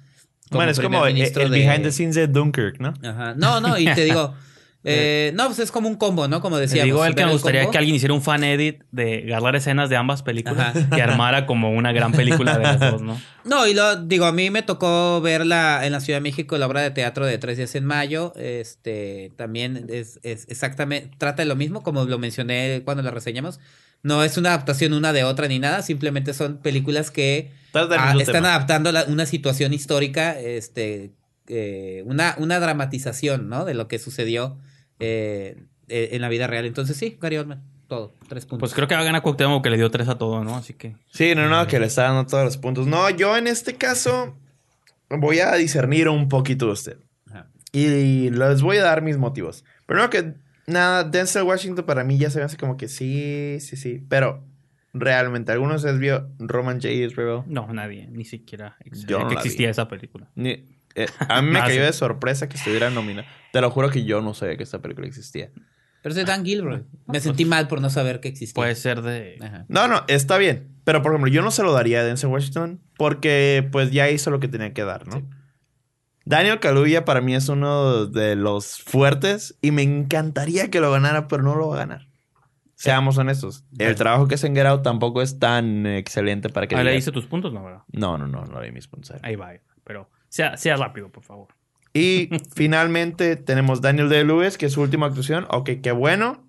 bueno, es como el de- behind the scenes de Dunkirk, ¿no? Ajá. No, no, y te digo... eh, no, pues es como un combo, ¿no? Como decíamos. digo el que me gustaría combo. que alguien hiciera un fan edit de agarrar escenas de ambas películas Ajá. y armara como una gran película de las dos, ¿no? No, y lo digo, a mí me tocó ver la, en la Ciudad de México la obra de teatro de Tres días en mayo. Este, también es, es exactamente, trata de lo mismo, como lo mencioné cuando la reseñamos. No es una adaptación una de otra ni nada, simplemente son películas que ah, están tema. adaptando la- una situación histórica, este, eh, una, una dramatización, ¿no? De lo que sucedió eh, eh, en la vida real. Entonces sí, Gary Oldman, todo, tres puntos. Pues creo que va a ganar Cuauhtémoc que le dio tres a todo, ¿no? Así que... Sí, no, no, que le está dando todos los puntos. No, yo en este caso voy a discernir un poquito de usted. Ajá. Y les voy a dar mis motivos. Primero que nada, Denzel Washington para mí ya se me hace como que sí, sí, sí. Pero realmente, ¿algunos de ustedes vio Roman J. Israel? No, nadie, ni siquiera ex- Yo no que la existía vi. esa película. Ni- eh, a mí me Ah, cayó de sorpresa que estuviera nominada. Te lo juro que yo no sabía que esta película existía. Pero es de Dan Gilroy. Me sentí mal por no saber que existía. Puede ser de... Ajá. No, no, está bien. Pero, por ejemplo, yo no se lo daría a Denzel Washington porque, pues, ya hizo lo que tenía que dar, ¿no? Sí. Daniel Kaluuya para mí es uno de los fuertes y me encantaría que lo ganara, pero no lo va a ganar. Seamos honestos. El trabajo que hace en Get Out tampoco es tan excelente para que... Ah, ¿Le hice tus puntos? No, ¿verdad? No, no, no, no leí mis puntos. Ahí va. Pero sea, sea rápido, por favor. Y finalmente tenemos Daniel Day-Lewis, que es su última actuación. Ok, qué bueno.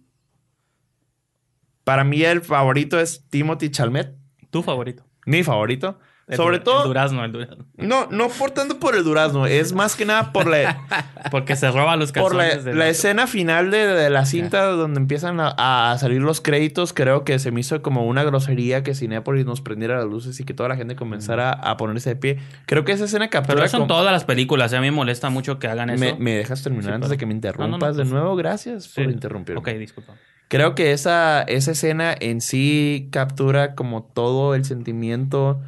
Para mí el favorito es Timothy Chalmet. Tu favorito. Mi favorito. El Sobre todo... El durazno, el durazno. No, no por tanto por el durazno, es más que nada por la, Porque se roba los por la, calzones de la escena final de, de la cinta donde empiezan a, a salir los créditos. Creo que se me hizo como una grosería que Cinépolis nos prendiera las luces y que toda la gente comenzara a ponerse de pie. Creo que esa escena Pero captura. eso en con- todas las películas. A mí me molesta mucho que hagan eso. me, me dejas terminar Sí, antes de pero- que me No, no, no, interrumpas de pues- nuevo? Gracias por Sí. interrumpirme. Ok, disculpa. Creo que esa, esa escena en sí captura como todo el sentimiento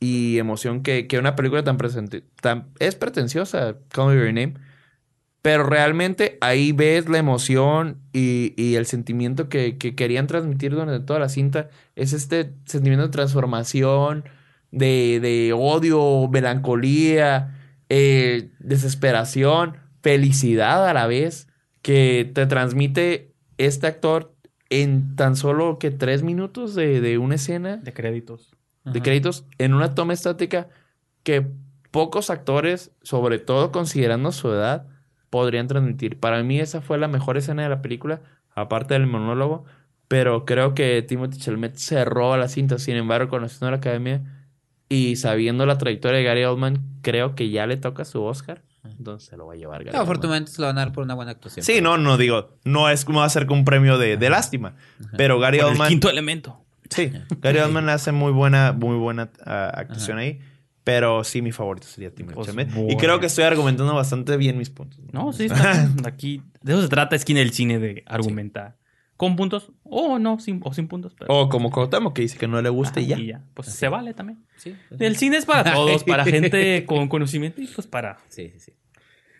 y emoción que, que una película tan, presente, es pretenciosa, Call Me Your Name. Pero realmente ahí ves la emoción y, y el sentimiento que, que querían transmitir durante toda la cinta. Es este sentimiento de transformación, de, de odio, melancolía, eh, desesperación, felicidad a la vez, que te transmite este actor en tan solo que tres minutos de, de una escena De créditos. De créditos en una toma estática que pocos actores, sobre todo considerando su edad, podrían transmitir. Para mí esa fue la mejor escena de la película, aparte del monólogo, pero creo que Timothy Chalamet cerró la cinta. Sin embargo, conociendo la academia y sabiendo la trayectoria de Gary Oldman, creo que ya le toca su Oscar. Entonces se lo va a llevar Gary No, afortunadamente se lo van a dar por una buena actuación. Sí, no, no digo, no es como hacer un premio de, de lástima, pero Gary Por el Oldman... quinto elemento. Sí, Gary Oldman hace muy buena, muy buena ah, actuación ahí. Pero sí, mi favorito sería Timothy Chalamet. Y creo que estoy argumentando bastante bien mis puntos. No, sí, está aquí. De eso se trata esquina del cine, de argumentar. Con puntos, o no, sin, o sin puntos. Pero, O como Cuauhtémoc, que dice que no le gusta Ajá, y ya. Pues se vale también. Sí, El cine es para todos, para gente con conocimiento y pues para... sí, sí, sí.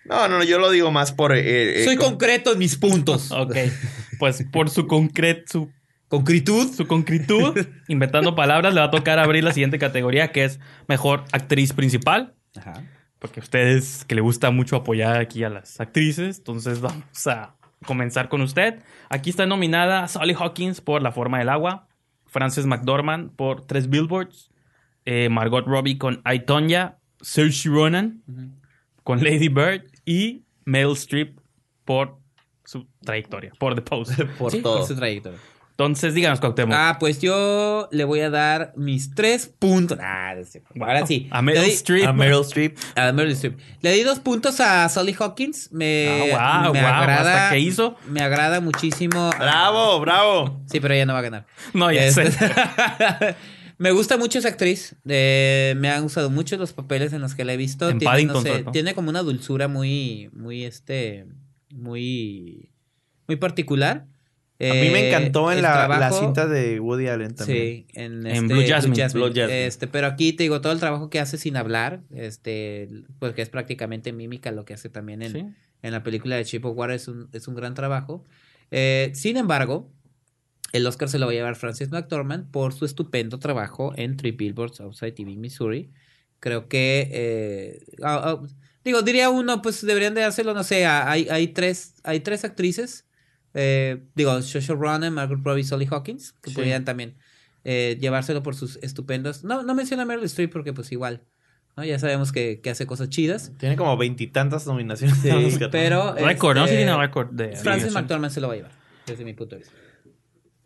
No, no, yo lo digo más por... eh, eh, Soy con- concreto en mis puntos. Ok, pues por su concret, su, Concritud. su concritud, inventando palabras, le va a tocar abrir la siguiente categoría que es Mejor Actriz Principal. Ajá. Porque a ustedes que le gusta mucho apoyar aquí a las actrices, entonces vamos a comenzar con usted. Aquí está nominada Sally Hawkins por La Forma del Agua, Frances McDormand por Tres Billboards, eh, Margot Robbie con I, Tonya, Saoirse Ronan con Lady Bird y Meryl Streep por su trayectoria, por The Post. por Sí, todo. por su trayectoria. Entonces, díganos, Cuauhtémoc. Ah, pues yo le voy a dar mis tres puntos. Ah. Ahora sí. A Meryl Streep. A Meryl Streep. a Meryl Streep. Le di dos puntos a Sally Hawkins. Me, Ah, guau, me guau, agrada. ¿hasta qué hizo? Me agrada muchísimo. ¡Bravo, bravo! Sí, pero ella no va a ganar. No, ya Este- sé. me gusta mucho esa actriz. Eh, me han gustado mucho los papeles en los que la he visto. En tiene, Paddington, no sé, tiene como una dulzura muy, muy, este, muy, muy particular. A mí me Eh, encantó en la, la cinta de Woody Allen también. Sí, en, En este, Blue Jasmine. Blue Jasmine. Este, pero aquí te digo todo el trabajo que hace sin hablar, este, porque es prácticamente mímica lo que hace también en, Sí. en la película de of Water es un, es un gran trabajo. Eh, sin embargo, el Oscar se lo va a llevar Francis McDormand por su estupendo trabajo en Three Billboards Outside TV, Missouri. Creo que, eh, digo, diría uno, pues deberían de hacerlo, no sé, hay, hay, tres, hay tres actrices, eh, digo, Saoirse Ronan, Margaret Robbie, Sally Hawkins, que Sí. podrían también eh, llevárselo por sus estupendos. No, no menciona a Meryl Streep porque pues igual, ¿no? Ya sabemos que, que hace cosas chidas. Tiene como veintitantas nominaciones. Sí, a pero... Récord, ¿no? Sí este, tiene récord de... Francis. McDormand se lo va a llevar, desde mi punto de vista.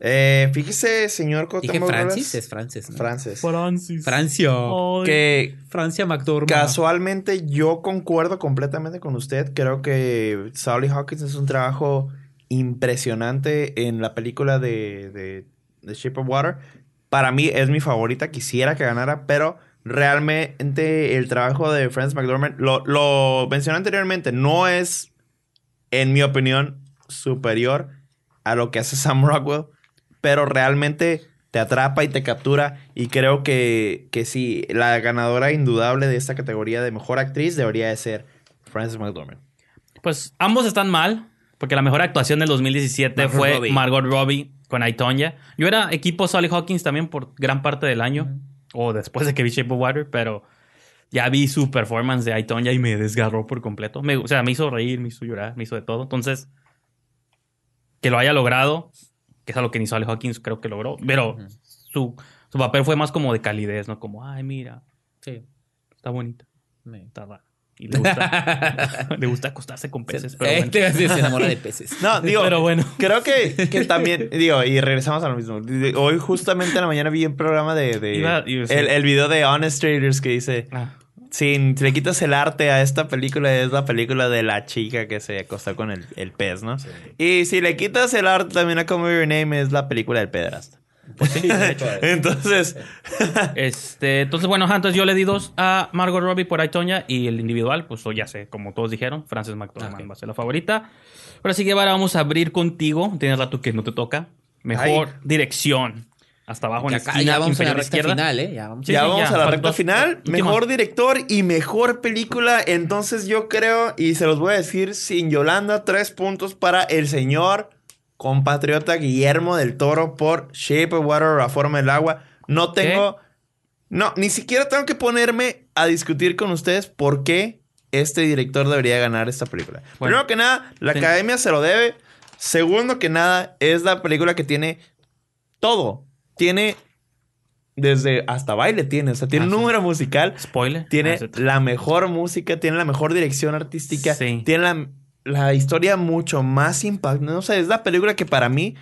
Eh, fíjese, señor Dije Francis, es Francis. ¿no? Frances. Francis. Francia. Ay. Que Francia McDormand. Casualmente yo concuerdo completamente con usted. Creo que Sally Hawkins es un trabajo impresionante en la película de, de, Shape of Water. Para mí es mi favorita. Quisiera que ganara, pero realmente el trabajo de Frances McDormand, lo, lo mencioné anteriormente, no es, en mi opinión, superior a lo que hace Sam Rockwell, pero realmente te atrapa y te captura. Y creo que, que sí, la ganadora indudable de esta categoría de mejor actriz debería de ser Frances McDormand. Pues ambos están mal, porque la mejor actuación del 2017 Margot fue Robbie. Margot Robbie con I, Tonya. Yo era equipo Sally Hawkins también por gran parte del año, o después de que vi Shape of Water, pero ya vi su performance de I, Tonya y me desgarró por completo. Me- o sea, me hizo reír, me hizo llorar, me hizo de todo. Entonces, que lo haya logrado, que es algo que ni Sally Hawkins creo que logró, pero su, su papel fue más como de calidez, ¿no? Como, ay, mira, Sí. está bonita, Me- está rara. Y le gusta, le gusta acostarse con peces, pero Eh, bueno. se enamora de peces. No, digo, Pero bueno. creo que, que también, digo, y regresamos a lo mismo. Hoy justamente en la mañana vi un programa de, de- Iba- el, el video de Honest Traders que dice, Ah, si le quitas el arte a esta película, es la película de la chica que se acostó con el, el pez, ¿no? Y si le quitas el arte también a Come Your Name, es la película del pederasta. Pues sí, de hecho. Entonces, Este, entonces, bueno, entonces yo le di dos a Margot Robbie por Aitonia y el individual, pues ya sé, como todos dijeron, Frances McDormand Ok. va a ser la favorita. Ahora sí, Guevara, vamos a abrir contigo. Tienes rato que no te toca. Mejor Ay. dirección. Hasta abajo en Que la esquina ya vamos a la recta izquierda. final, ¿eh? Ya vamos. Sí, ya sí, vamos ya. a la recta dos- final. última. Mejor director y mejor película. Entonces yo creo, y se los voy a decir sin Yolanda, tres puntos para el señor compatriota Guillermo del Toro por Shape of Water La Forma del Agua. No tengo... No, ni siquiera tengo que ponerme a discutir con ustedes por qué este director debería ganar esta película. Bueno. Primero que nada, la academia se lo debe. Segundo que nada, es la película que tiene todo. Tiene desde hasta baile tiene, o sea, tiene Ah, un sí. número musical, Spoiler. tiene Ah, sí. la mejor música, tiene la mejor dirección artística, tiene la, la historia mucho más impactante. No sé, es la película que para mí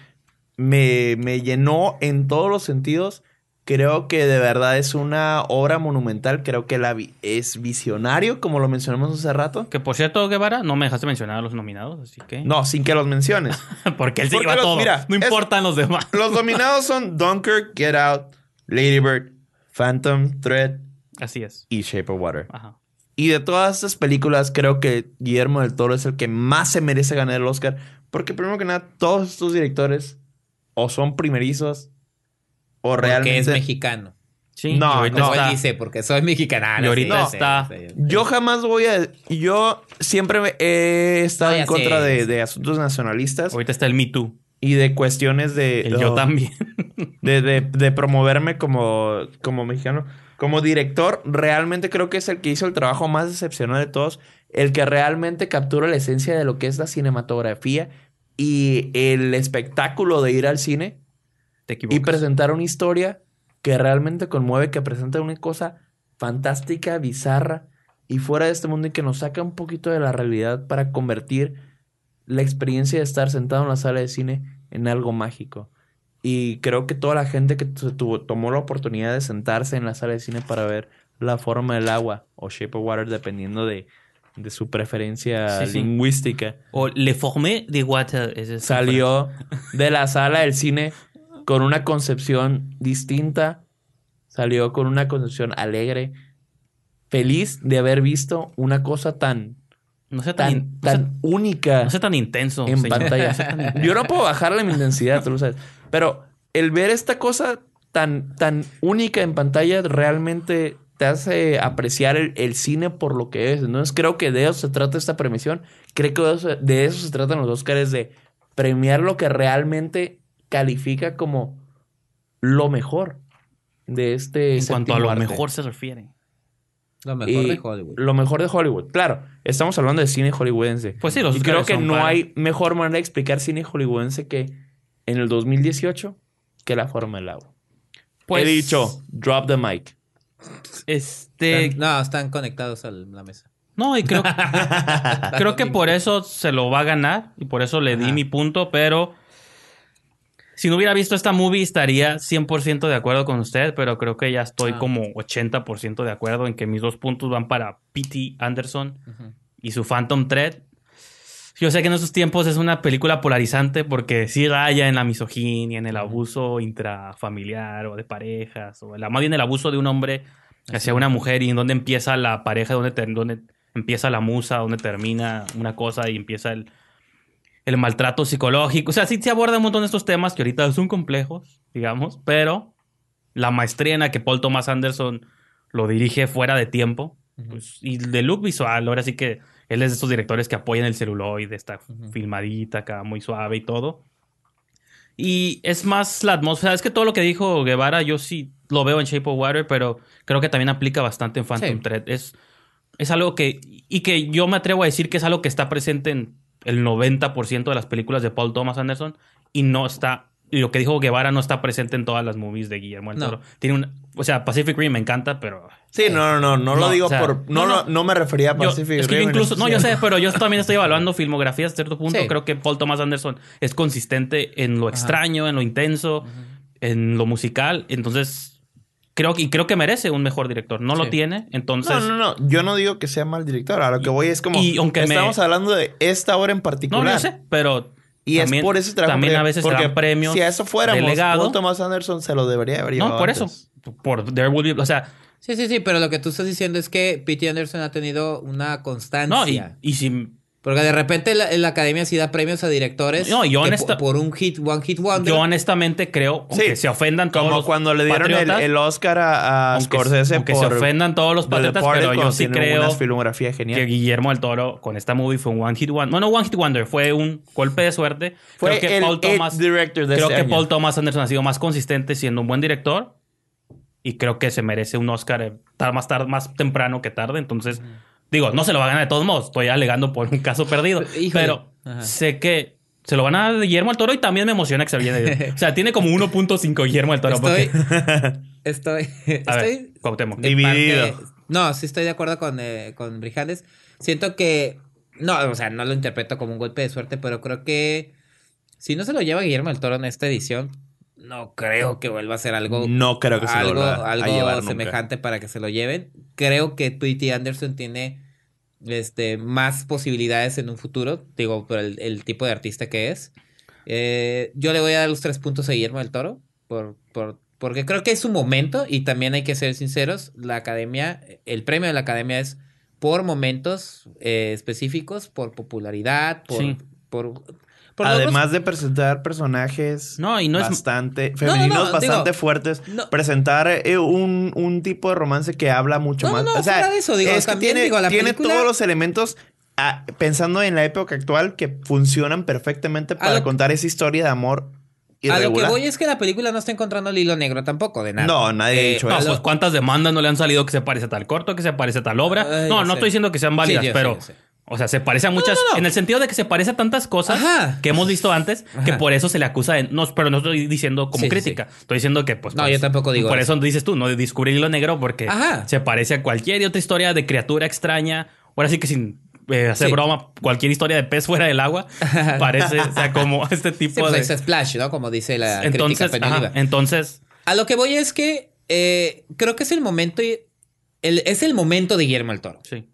me, me llenó en todos los sentidos. Creo que de verdad es una obra monumental. Creo que la vi- es visionario, como lo mencionamos hace rato. Que por cierto, Guevara, no me dejaste mencionar a los nominados, así que. No, sin que los menciones. Porque él se Porque lleva los- todo. mira, no es- importan los demás. Los dominados son Dunkirk, Get Out, Lady Bird, Phantom Thread Así es. y Shape of Water. Ajá. Y de todas estas películas, creo que Guillermo del Toro es el que más se merece ganar el Oscar. Porque primero que nada, todos estos directores o son primerizos o Porque realmente... es mexicano. Sí, No, y no. Él dice, porque soy mexicana. Y ahorita sí, está-. Yo jamás voy a... Yo siempre he estado No, en contra de, de asuntos nacionalistas Ahorita está el Me Too. y de cuestiones de... El yo también. de, de- de promoverme como, como mexicano. Como director, realmente creo que es el que hizo el trabajo más excepcional de todos. El que realmente captura la esencia de lo que es la cinematografía y el espectáculo de ir al cine Te y presentar una historia que realmente conmueve, que presenta una cosa fantástica, bizarra y fuera de este mundo y que nos saca un poquito de la realidad para convertir la experiencia de estar sentado en la sala de cine en algo mágico. Y creo que toda la gente que tu- tuvo- tomó la oportunidad de sentarse en la sala de cine para ver La forma del agua o Shape of Water, dependiendo de, de su preferencia Sí, sí. lingüística, O Le Formé de Water. es salió de la sala del cine con una concepción distinta, salió con una concepción alegre, feliz de haber visto una cosa tan, No sea tan, tan, in- no tan sea- única no sea tan intenso. en señor. pantalla. No sea tan intenso. Yo no puedo bajarle mi intensidad, tú lo sabes. Pero el ver esta cosa tan, tan única en pantalla realmente te hace apreciar el, el cine por lo que es. Entonces creo que de eso se trata esta premiación. Creo que de eso, de eso se tratan los Oscars, de premiar lo que realmente califica como lo mejor de este En cuanto a lo arte. mejor se refiere. Lo mejor Y de Hollywood. Lo mejor de Hollywood. Claro, estamos hablando de cine hollywoodense. Pues sí, los y creo que son no para- hay mejor manera de explicar cine hollywoodense que en el 2018 que la forma del agua. Pues, He dicho, drop the mic. Este. Están- no, están conectados a la mesa. No, y creo, creo que por eso se lo va a ganar y por eso le di Ajá. mi punto, pero si no hubiera visto esta movie estaría 100% de acuerdo con usted, pero creo que ya estoy Ah. como 80% de acuerdo en que mis dos puntos van para P.T. Anderson y su Phantom Thread. Yo sé que en esos tiempos es una película polarizante porque sí raya en la misoginia, en el abuso intrafamiliar o de parejas, o la, más bien el abuso de un hombre hacia una mujer y en dónde empieza la pareja, dónde empieza la musa, dónde termina una cosa y empieza el, el maltrato psicológico. O sea, sí se aborda un montón de estos temas que ahorita son complejos, digamos, pero la maestría en la que Paul Thomas Anderson lo dirige fuera de tiempo pues, y de look visual, ahora sí que él es de estos directores que apoyan el celuloide, está filmadita acá, muy suave y todo. Y es más la atmósfera. Es que todo lo que dijo Guevara, yo sí lo veo en Shape of Water, pero creo que también aplica bastante en Phantom Sí. Thread. Es, es algo que. Y que yo me atrevo a decir que es algo que está presente en el 90% de las películas de Paul Thomas Anderson y no está. Y lo que dijo Guevara no está presente en todas las movies de Guillermo del No. Toro. Tiene un. O sea, Pacific Rim me encanta, pero. Sí, no, no, no, no, lo No, digo o sea, por... No, no, no, no. no me refería a Yo- Pacific es que yo Rim incluso, no, yo sé, pero yo también estoy evaluando filmografías a cierto punto. Sí. Creo que Paul Thomas Anderson es consistente en lo extraño, en lo intenso, en lo musical. Entonces, creo que, y creo que merece un mejor director. No lo tiene, entonces. No, no, no. Yo no digo que sea mal director. A lo que voy es como... y aunque me- estamos hablando de esta obra en No, particular. yo sé, pero Y También- es por ese trabajo. también a veces se porque dan premios Si a eso fuéramos, de legado. Paul Thomas Anderson se lo debería haber llevado No, por antes. eso. Por There Will Be... O sea, Sí, sí, sí, pero lo que tú estás diciendo es que P.T. Anderson ha tenido una no, y, constancia. y si... Porque de repente la, la academia sí da premios a directores No, yo que honesta- po- por un hit, one hit wonder. Yo honestamente creo, Sí. se ofendan todos Como los cuando le dieron el, el Oscar a, a aunque, Scorsese aunque por se ofendan todos los patriotas, pero yo sí creo filmografía genial. que Guillermo del Toro con esta movie fue un one hit wonder. Bueno, one hit wonder, fue un golpe de suerte. Fue creo que el Paul Thomas, director de creo este que año. Paul Thomas Anderson ha sido más consistente siendo un buen director y creo que se merece un Oscar eh, más tarde, más temprano que tarde. Entonces, digo, no se lo va a ganar de todos modos. Estoy alegando por un caso perdido, Híjole. pero Ajá. sé que se lo van a dar Guillermo del Toro y también me emociona que se viene. o sea, tiene como 1.5 Guillermo del Toro. Estoy. porque- estoy. a ver, estoy Dividido. parte- No, sí estoy de acuerdo con, eh, con Brijandes. Siento que. No, o sea, no lo interpreto como un golpe de suerte, pero creo que. Si no se lo lleva Guillermo del Toro en esta edición, no creo que vuelva a ser algo. No creo que se algo, vuelva a algo llevar nunca. semejante para que se lo lleven. Creo que P.T. Anderson tiene este, más posibilidades en un futuro, digo, por el, el tipo de artista que es. Eh, yo le voy a dar los tres puntos a Guillermo del Toro, por, por, porque creo que es su momento y también hay que ser sinceros, la academia, el premio de la academia es por momentos eh, específicos, por popularidad, por... Sí. por, por Además de presentar personajes No, y no es- bastante no, femeninos, no, bastante digo, fuertes, no. presentar eh, un, un tipo de romance que habla mucho No, más. no, no, o sea, eso, digo, es que también, tiene, digo, la tiene película- todos los elementos ah, pensando en la época actual que funcionan perfectamente para lo- contar esa historia de amor A lo que irregular. voy es que la película no está encontrando el hilo negro tampoco, de nada. No, nadie ha Eh, dicho No, a eso. pues cuántas demandas no le han salido que se parece a tal corto, que se parece a tal obra. Ay, no, no sé. estoy diciendo que sean válidas, Sí, yo sé, pero sé. O sea, se parece a muchas no, no. en el sentido de que se parece a tantas cosas Ajá. que hemos visto antes que por eso se le acusa de no, pero no estoy diciendo como Sí, sí, crítica. Estoy diciendo que pues No, pues, yo tampoco digo Por eso. eso dices tú, no de descubrir hilo negro porque Ajá. se parece a cualquier otra historia de criatura extraña. Ahora sí que sin eh, hacer Sí. broma, cualquier historia de pez fuera del agua parece, o sea, como este tipo pues de está Splash, ¿no? Como dice la entonces, crítica entonces A lo que voy es que eh, creo que es el momento y- el- es el momento de Guillermo el Toro. sí.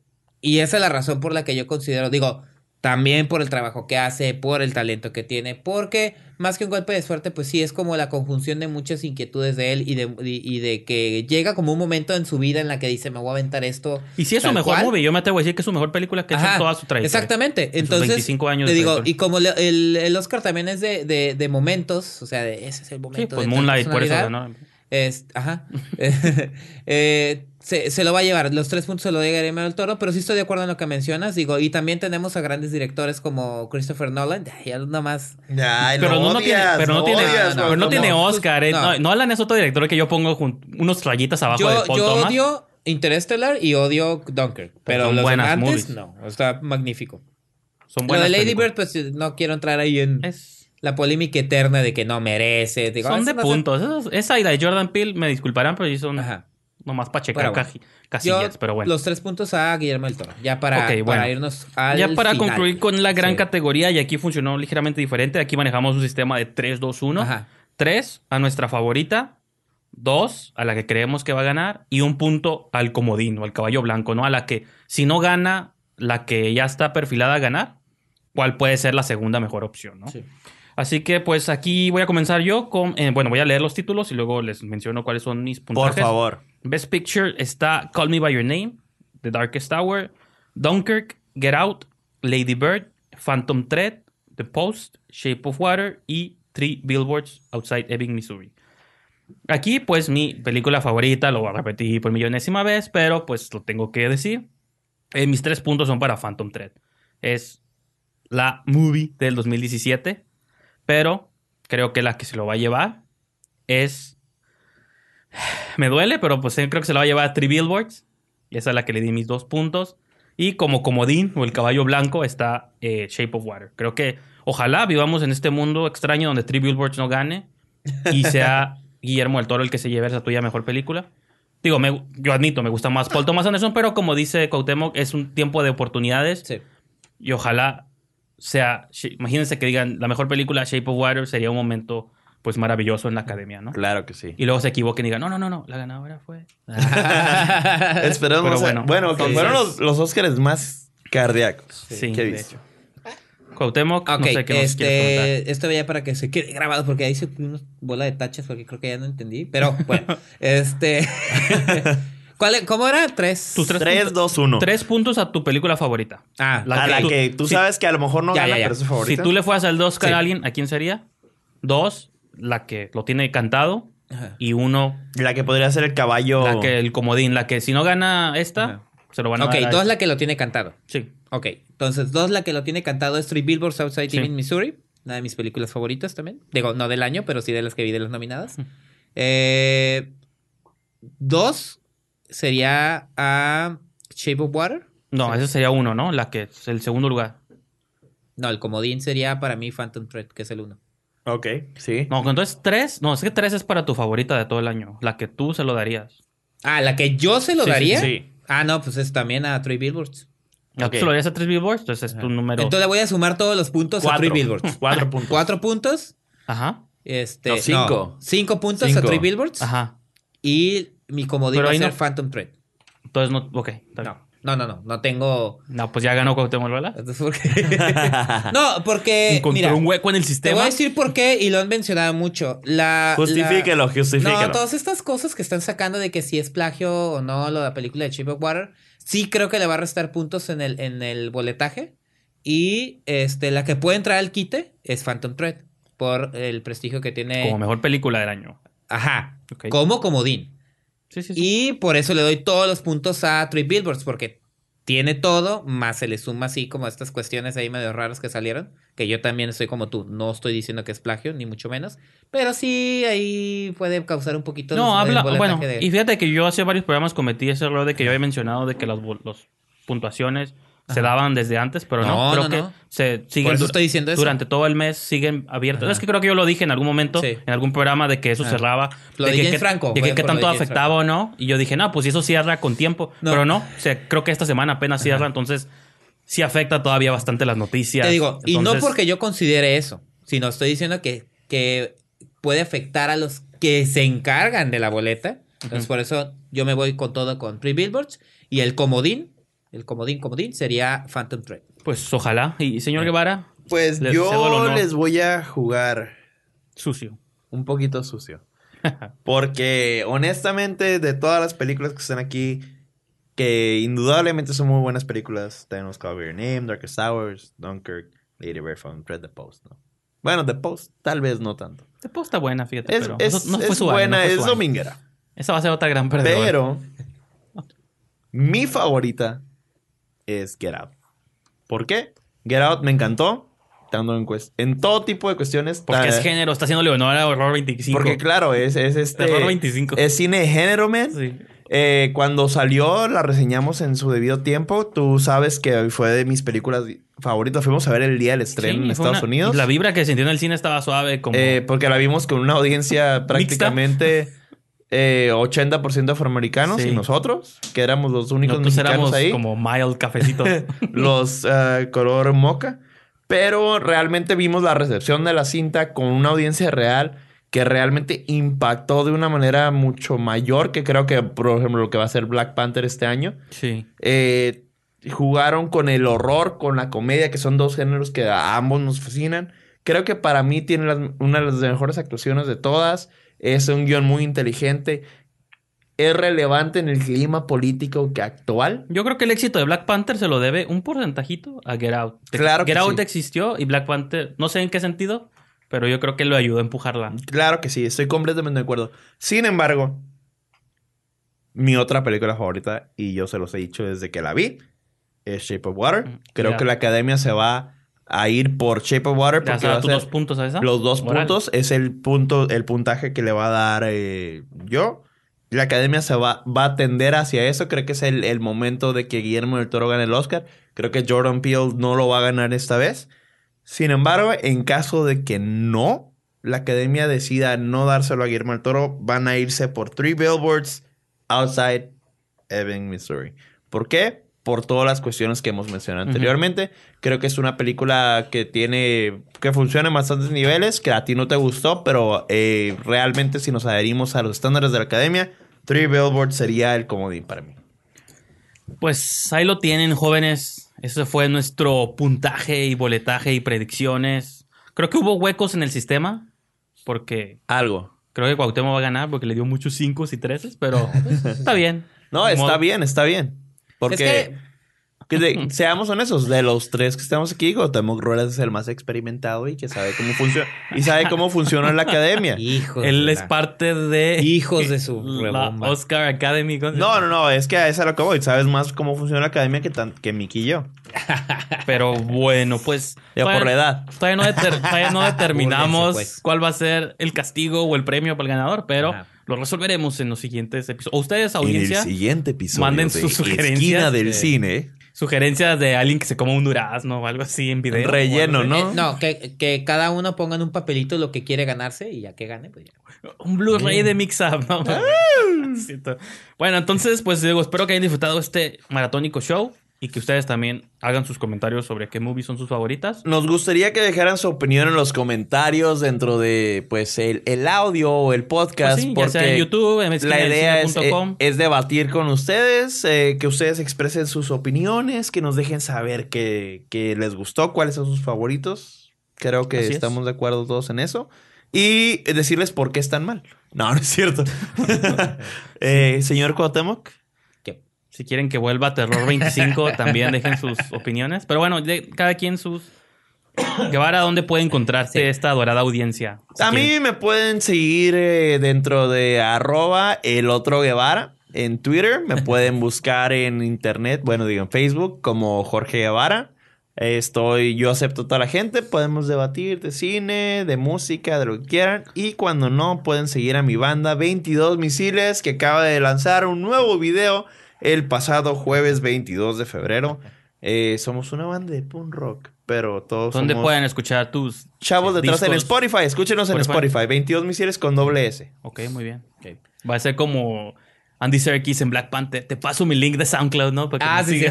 Y esa es la razón por la que yo considero, digo, también por el trabajo que hace, por el talento que tiene, porque más que un golpe de suerte, pues sí, es como la conjunción de muchas inquietudes de él y de, y, y de que llega como un momento en su vida en la que dice, me voy a aventar esto. Y si es su mejor cual". movie, yo me atrevo a decir que es su mejor película que ha hecho en toda su trayectoria. Exactamente. Entonces, 25 años te digo, trayectoria. y como le- el, el Oscar también es de, de, de momentos, o sea, de, ese es el momento. Sí, pues de Moonlight, por eso ganó. Es, ajá. Eh, se, se lo va a llevar. Los tres puntos se lo llega Guillermo del Toro, pero sí estoy de acuerdo en lo que mencionas. Digo, y también tenemos a grandes directores como Christopher Nolan. Ya nada más. Ay, Pero no, no tiene, pero no, tiene, no, pero no Cuauhtémoc. tiene Oscar. eh. No. No. Nolan es otro director que yo pongo unos rayitas abajo de Yo, Paul yo Thomas. odio Interstellar y odio Dunkirk. Pero son los buenas antes, movies. no. Está magnífico. Son Lo buenas de Lady. Bird, pues no quiero entrar ahí en Es- la polémica eterna de que no merece. Digo, son eso de no puntos. Esa y la de Jordan Peele me disculparán, pero sí son Ajá. Nomás para checar bueno. Yo, casillas. pero bueno. los tres puntos a Guillermo del Toro. Ya para, bueno. irnos al Ya para final. concluir con la gran Sí. categoría, y aquí funcionó ligeramente diferente. Aquí manejamos un sistema de 3, 2, 1. Ajá. 3 a nuestra favorita, 2 a la que creemos que va a ganar y un punto al comodín o al caballo blanco, ¿no? A la que si no gana la que ya está perfilada a ganar, ¿cuál puede ser la segunda mejor opción, ¿no? Sí. Así que pues aquí voy a comenzar yo con, eh, bueno, voy a leer los títulos y luego les menciono cuáles son mis Por puntajes. favor. Best Picture está Call Me By Your Name, The Darkest Hour, Dunkirk, Get Out, Lady Bird, Phantom Thread, The Post, Shape of Water y Three Billboards Outside Ebbing, Missouri. Aquí, pues, mi película favorita, lo voy a repetir por millonésima vez, pero pues lo tengo que decir. Eh, mis tres puntos son para Phantom Thread. Es la movie del 2017, pero creo que la que se lo va a llevar es me duele, pero pues eh, creo que se la va a llevar a Three Billboards. Y esa es la que le di mis dos puntos. Y como comodín o el caballo blanco está eh, Shape of Water. Creo que ojalá vivamos en este mundo extraño donde Three Billboards no gane y sea Guillermo del Toro el que se lleve esa tuya mejor película. Digo, me- yo admito, me gusta más Paul Thomas Anderson, pero como dice Cuauhtémoc, es un tiempo de oportunidades Sí. y ojalá sea, Sh- imagínense que digan la mejor película Shape of Water sería un momento pues maravilloso en la academia, ¿no? Claro que sí. Y luego se equivoquen y digan, no, no, no, no, la ganadora fue. Esperemos. Pero bueno, bueno, entonces- fueron los, los Óscares más cardíacos Sí, que he de visto. hecho. Cuauhtémoc, Ok, no sé qué nos este, esto ya para que se quede grabado, porque ahí se puso una bola de tachas, porque creo que ya no entendí. Pero bueno, este. ¿Cuál, es- ¿Cómo era? Tres. Tus tres 3, puntos- 2, 1. Tres puntos a tu película favorita. Ah, La a la tú- que tú sí. sabes que a lo mejor no Ya, gana, ya, ya. pero es su favorita. Si tú le fueras al Oscar Sí. a alguien, ¿a quién sería? Dos, la que lo tiene cantado. Ajá. Y uno, La que podría ser el caballo. la que el comodín. La que si no gana esta, Ajá. se lo van a Ok, dar. a dos esta. la que lo tiene cantado. Sí. Ok, entonces dos la que lo tiene cantado es Three Billboards Outside Sí. Ebbing, Missouri. Una de mis películas favoritas también. Digo, no del año, pero sí de las que vi de las nominadas. Eh, dos sería a Shape of Water. No, ese sería uno, ¿no? La que es el segundo lugar. No, el comodín sería para mí Phantom Thread, que es el uno. Ok, sí. No, entonces tres. No, es que tres es para tu favorita de todo el año. La que tú se lo darías. Ah, la que yo se lo Sí, daría. sí. Ah, no, pues es también a Three Billboards. La que Ok. tú se lo darías a tres billboards, entonces es tu número. Entonces le voy a sumar todos los puntos a. Three Billboards. Cuatro puntos. Cuatro puntos. Ajá. Este, No, cinco. cinco puntos Cinco. a Three Billboards. Ajá. Y mi comodín Pero va a ser no- Phantom Thread. Entonces no. Ok. No, no, no, no. No tengo. No, pues ya ganó Cuauhtémoc. Entonces, ¿por qué? no, porque. Encontró mira, un hueco en el Te sistema. voy a decir por qué y lo han mencionado mucho. La, Justifíquelo, la- justifíquelo. No, todas estas cosas que están sacando de que si es plagio o no lo de la película de Shape of Water, sí creo que le va a restar puntos en el, en el boletaje. Y este, la que puede entrar al quite es Phantom Thread. Por el prestigio que tiene. Como mejor película del año. Ajá. Como comodín. Sí, sí, sí. Y por eso le doy todos los puntos a Three Billboards, porque tiene todo, más se le suma así como estas cuestiones ahí medio raras que salieron, que yo también estoy como tú, no estoy diciendo que es plagio, ni mucho menos, pero sí ahí puede causar un poquito No, el habla. boletaje Bueno, de- y fíjate que yo hace varios programas cometí ese error de que yo había mencionado de que las los puntuaciones se daban desde antes, pero no. No, creo no, que no. se siguen. Por eso estoy diciendo eso. Durante todo el mes siguen abiertos. Es que creo que yo lo dije en algún momento, Sí. en algún programa, de que eso cerraba. Lo de de que, Franco, De que lo tanto afectaba o no. Y yo dije, no, pues si eso cierra con tiempo. Pero no, o sea, creo que esta semana apenas cierra, entonces sí afecta todavía bastante las noticias. Te digo, y no porque yo considere eso, sino estoy diciendo que, que puede afectar a los que se encargan de la boleta. Entonces, por eso yo me voy con todo con Three Billboards y el comodín, el comodín, comodín sería Phantom Thread. Pues ojalá. Y señor Guevara, Pues Les yo les voy a jugar sucio. un poquito sucio. Porque honestamente, de todas las películas que están aquí, que indudablemente son muy buenas películas, tenemos Cover Your Name, Darkest Hours, Dunkirk, Lady Bird from Dread the Post, ¿no? Bueno, The Post tal vez no tanto. Después está buena, fíjate. Es, pero es- no fue es su año, buena, no fue es año. dominguera. Esa va a ser otra gran perdedora. Pero mi favorita es Get Out. ¿Por qué? Get Out me encantó. Dando en, en todo tipo de cuestiones. Porque es género, está haciendo honor a Horror 25. Porque claro, es, es este... Terror 25. Es cine de género, man. Sí. Eh, cuando salió, la reseñamos en su debido tiempo. Tú sabes que fue de mis películas favoritas. Fuimos a ver el día del estreno Sí, en Estados una- Unidos. La vibra que se sintió en el cine estaba suave, como. Eh, porque la vimos con una audiencia prácticamente eh, 80% afroamericanos Sí. y nosotros, que éramos los únicos nosotros mexicanos éramos ahí. como mild cafecitos. los eh, color moca. Pero realmente vimos la recepción de la cinta con una audiencia real que realmente impactó de una manera mucho mayor que creo que, por ejemplo, lo que va a ser Black Panther este año. sí. Eh, jugaron con el horror, con la comedia, que son dos géneros que a ambos nos fascinan. Creo que para mí tiene las- una de las mejores actuaciones de todas. Es un guion muy inteligente. Es relevante en el clima político que actual. Yo creo que el éxito de Black Panther se lo debe un porcentajito a Get Out. Claro que Get Out sí. existió y Black Panther, no sé en qué sentido, pero yo creo que lo ayudó a empujarla. Claro que sí, estoy completamente de acuerdo. Sin embargo, mi otra película favorita, y yo se los he dicho desde que la vi, es Shape of Water. Creo que la academia se va a ir por Shape of Water ¿Le has porque va a tus dos puntos a esa? los dos puntos. Es el punto, el puntaje que le va a dar eh, yo. La academia se va, va a tender hacia eso. Creo que es el, el momento de que Guillermo del Toro gane el Oscar. Creo que Jordan Peele no lo va a ganar esta vez. Sin embargo, en caso de que no, la academia decida no dárselo a Guillermo del Toro, van a irse por Three Billboards Outside Ebbing, Missouri. ¿Por qué? Por todas las cuestiones que hemos mencionado anteriormente. Creo que es una película que tiene, que funciona en bastantes niveles, que a ti no te gustó, pero eh, realmente si nos adherimos a los estándares de la academia, Three Billboards sería el comodín para mí. Pues ahí lo tienen, jóvenes. Ese fue nuestro puntaje y boletaje y predicciones. Creo que hubo huecos en el sistema, porque Algo. creo que Cuauhtémoc va a ganar porque le dio muchos 5 y 3, pero está bien. No, está bien, está bien. Porque, Es que de- seamos honestos, de los tres que estamos aquí, Cuauhtémoc Ruelas es el más experimentado y que sabe cómo funciona. Y sabe cómo funciona la academia. Hijos. Él de es la- parte de Hijos de su la. Oscar Academy. ¿cómo se No, no, no, es que a eso es a lo que voy. Sabes más cómo funciona la academia que, tan, que Miki y yo. Pero bueno, pues. Ya por la edad. Todavía no, deter- todavía no determinamos pues. cuál va a ser el castigo o el premio para el ganador, pero Ajá. Lo resolveremos en los siguientes episodios. O ustedes, audiencia, En el siguiente episodio manden de sus sugerencias. Esquina del Sí. Cine. sugerencias de alguien que se coma un durazno o algo así en video. Relleno. ¿no? Eh, no, que, que cada uno ponga en un papelito lo que quiere ganarse y ya que gane, pues ya. Un Blu-ray de Mix Up, ¿no? Siento. Bueno, entonces, pues digo, espero que hayan disfrutado este maratónico show y que ustedes también hagan sus comentarios sobre qué movies son sus favoritas. Nos gustaría que dejaran su opinión en los comentarios dentro de pues el, el audio o el podcast. Pues sí, ya porque sea en YouTube, en la idea es, eh, es debatir con ustedes, eh, que ustedes expresen sus opiniones, que nos dejen saber qué, qué les gustó, cuáles son sus favoritos. Creo que Así es. estamos de acuerdo todos en eso. Y decirles por qué están mal. No, no es cierto. Eh, señor Cuauhtémoc. Si quieren que vuelva Terror 25, también dejen sus opiniones. Pero bueno, de- cada quien sus... Guevara, ¿dónde puede encontrarse Sí. esta dorada audiencia? Si A quieren- mí me pueden seguir eh, dentro de arroba el otro Guevara en Twitter. Me pueden buscar en internet, bueno, digo en Facebook como Jorge Guevara. Estoy, yo acepto a toda la gente. Podemos debatir de cine, de música, de lo que quieran. Y cuando no, pueden seguir a mi banda 22 Misiles que acaba de lanzar un nuevo video el pasado jueves 22 de febrero. Eh, somos una banda de punk rock, pero todos ¿Dónde somos pueden escuchar tus chavos detrás en discos? Spotify. Escúchenos en Spotify. Spotify. 22 Misiles con doble S. Ok, muy bien. Va a ser como Andy Serkis en Black Panther. Te paso mi link de SoundCloud, ¿no? Para que Ah, sí.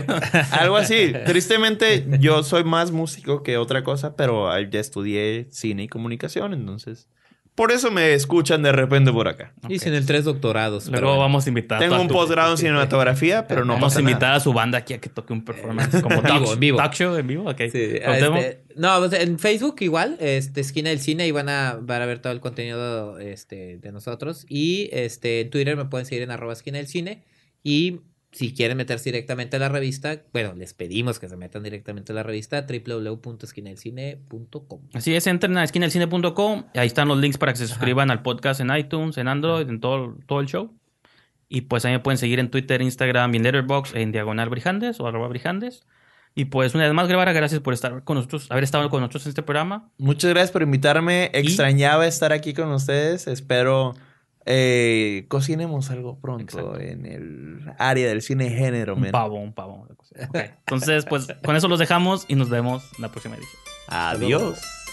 Algo así. Tristemente, yo soy más músico que otra cosa, pero ya estudié cine y comunicación, entonces. Por eso me escuchan de repente por acá. Dicen el tres doctorados. Luego pero vamos a invitar. a Tengo un posgrado en cinematografía, pero no Vamos a invitar nada. a su banda aquí a que toque un performance como En vivo, talk, en vivo. talk show en vivo. Ok. Sí, este, no, pues, en Facebook igual, este, esquina del cine y van a, van a ver todo el contenido este, de nosotros. Y este, en Twitter me pueden seguir en arroba esquina del cine. Y si quieren meterse directamente a la revista, bueno, les pedimos que se metan directamente a la revista www.esquinadelcine.com. Así es, entren a esquinaelcine.com. Ahí están los links para que se suscriban al podcast en iTunes, en Android, en todo, todo el show. Y pues ahí me pueden seguir en Twitter, Instagram y en Letterboxd en Diagonal Brijandes o arroba Brijandes. Y pues una vez más, Guevara, gracias por estar con nosotros, haber estado con nosotros en este programa. Muchas gracias por invitarme. Extrañaba estar aquí con ustedes. Espero eh, cocinemos algo pronto Exacto. en el área del cine género. Un men. pavo, un pavo. Ok. Entonces, pues con eso los dejamos y nos vemos en la próxima edición. Adiós.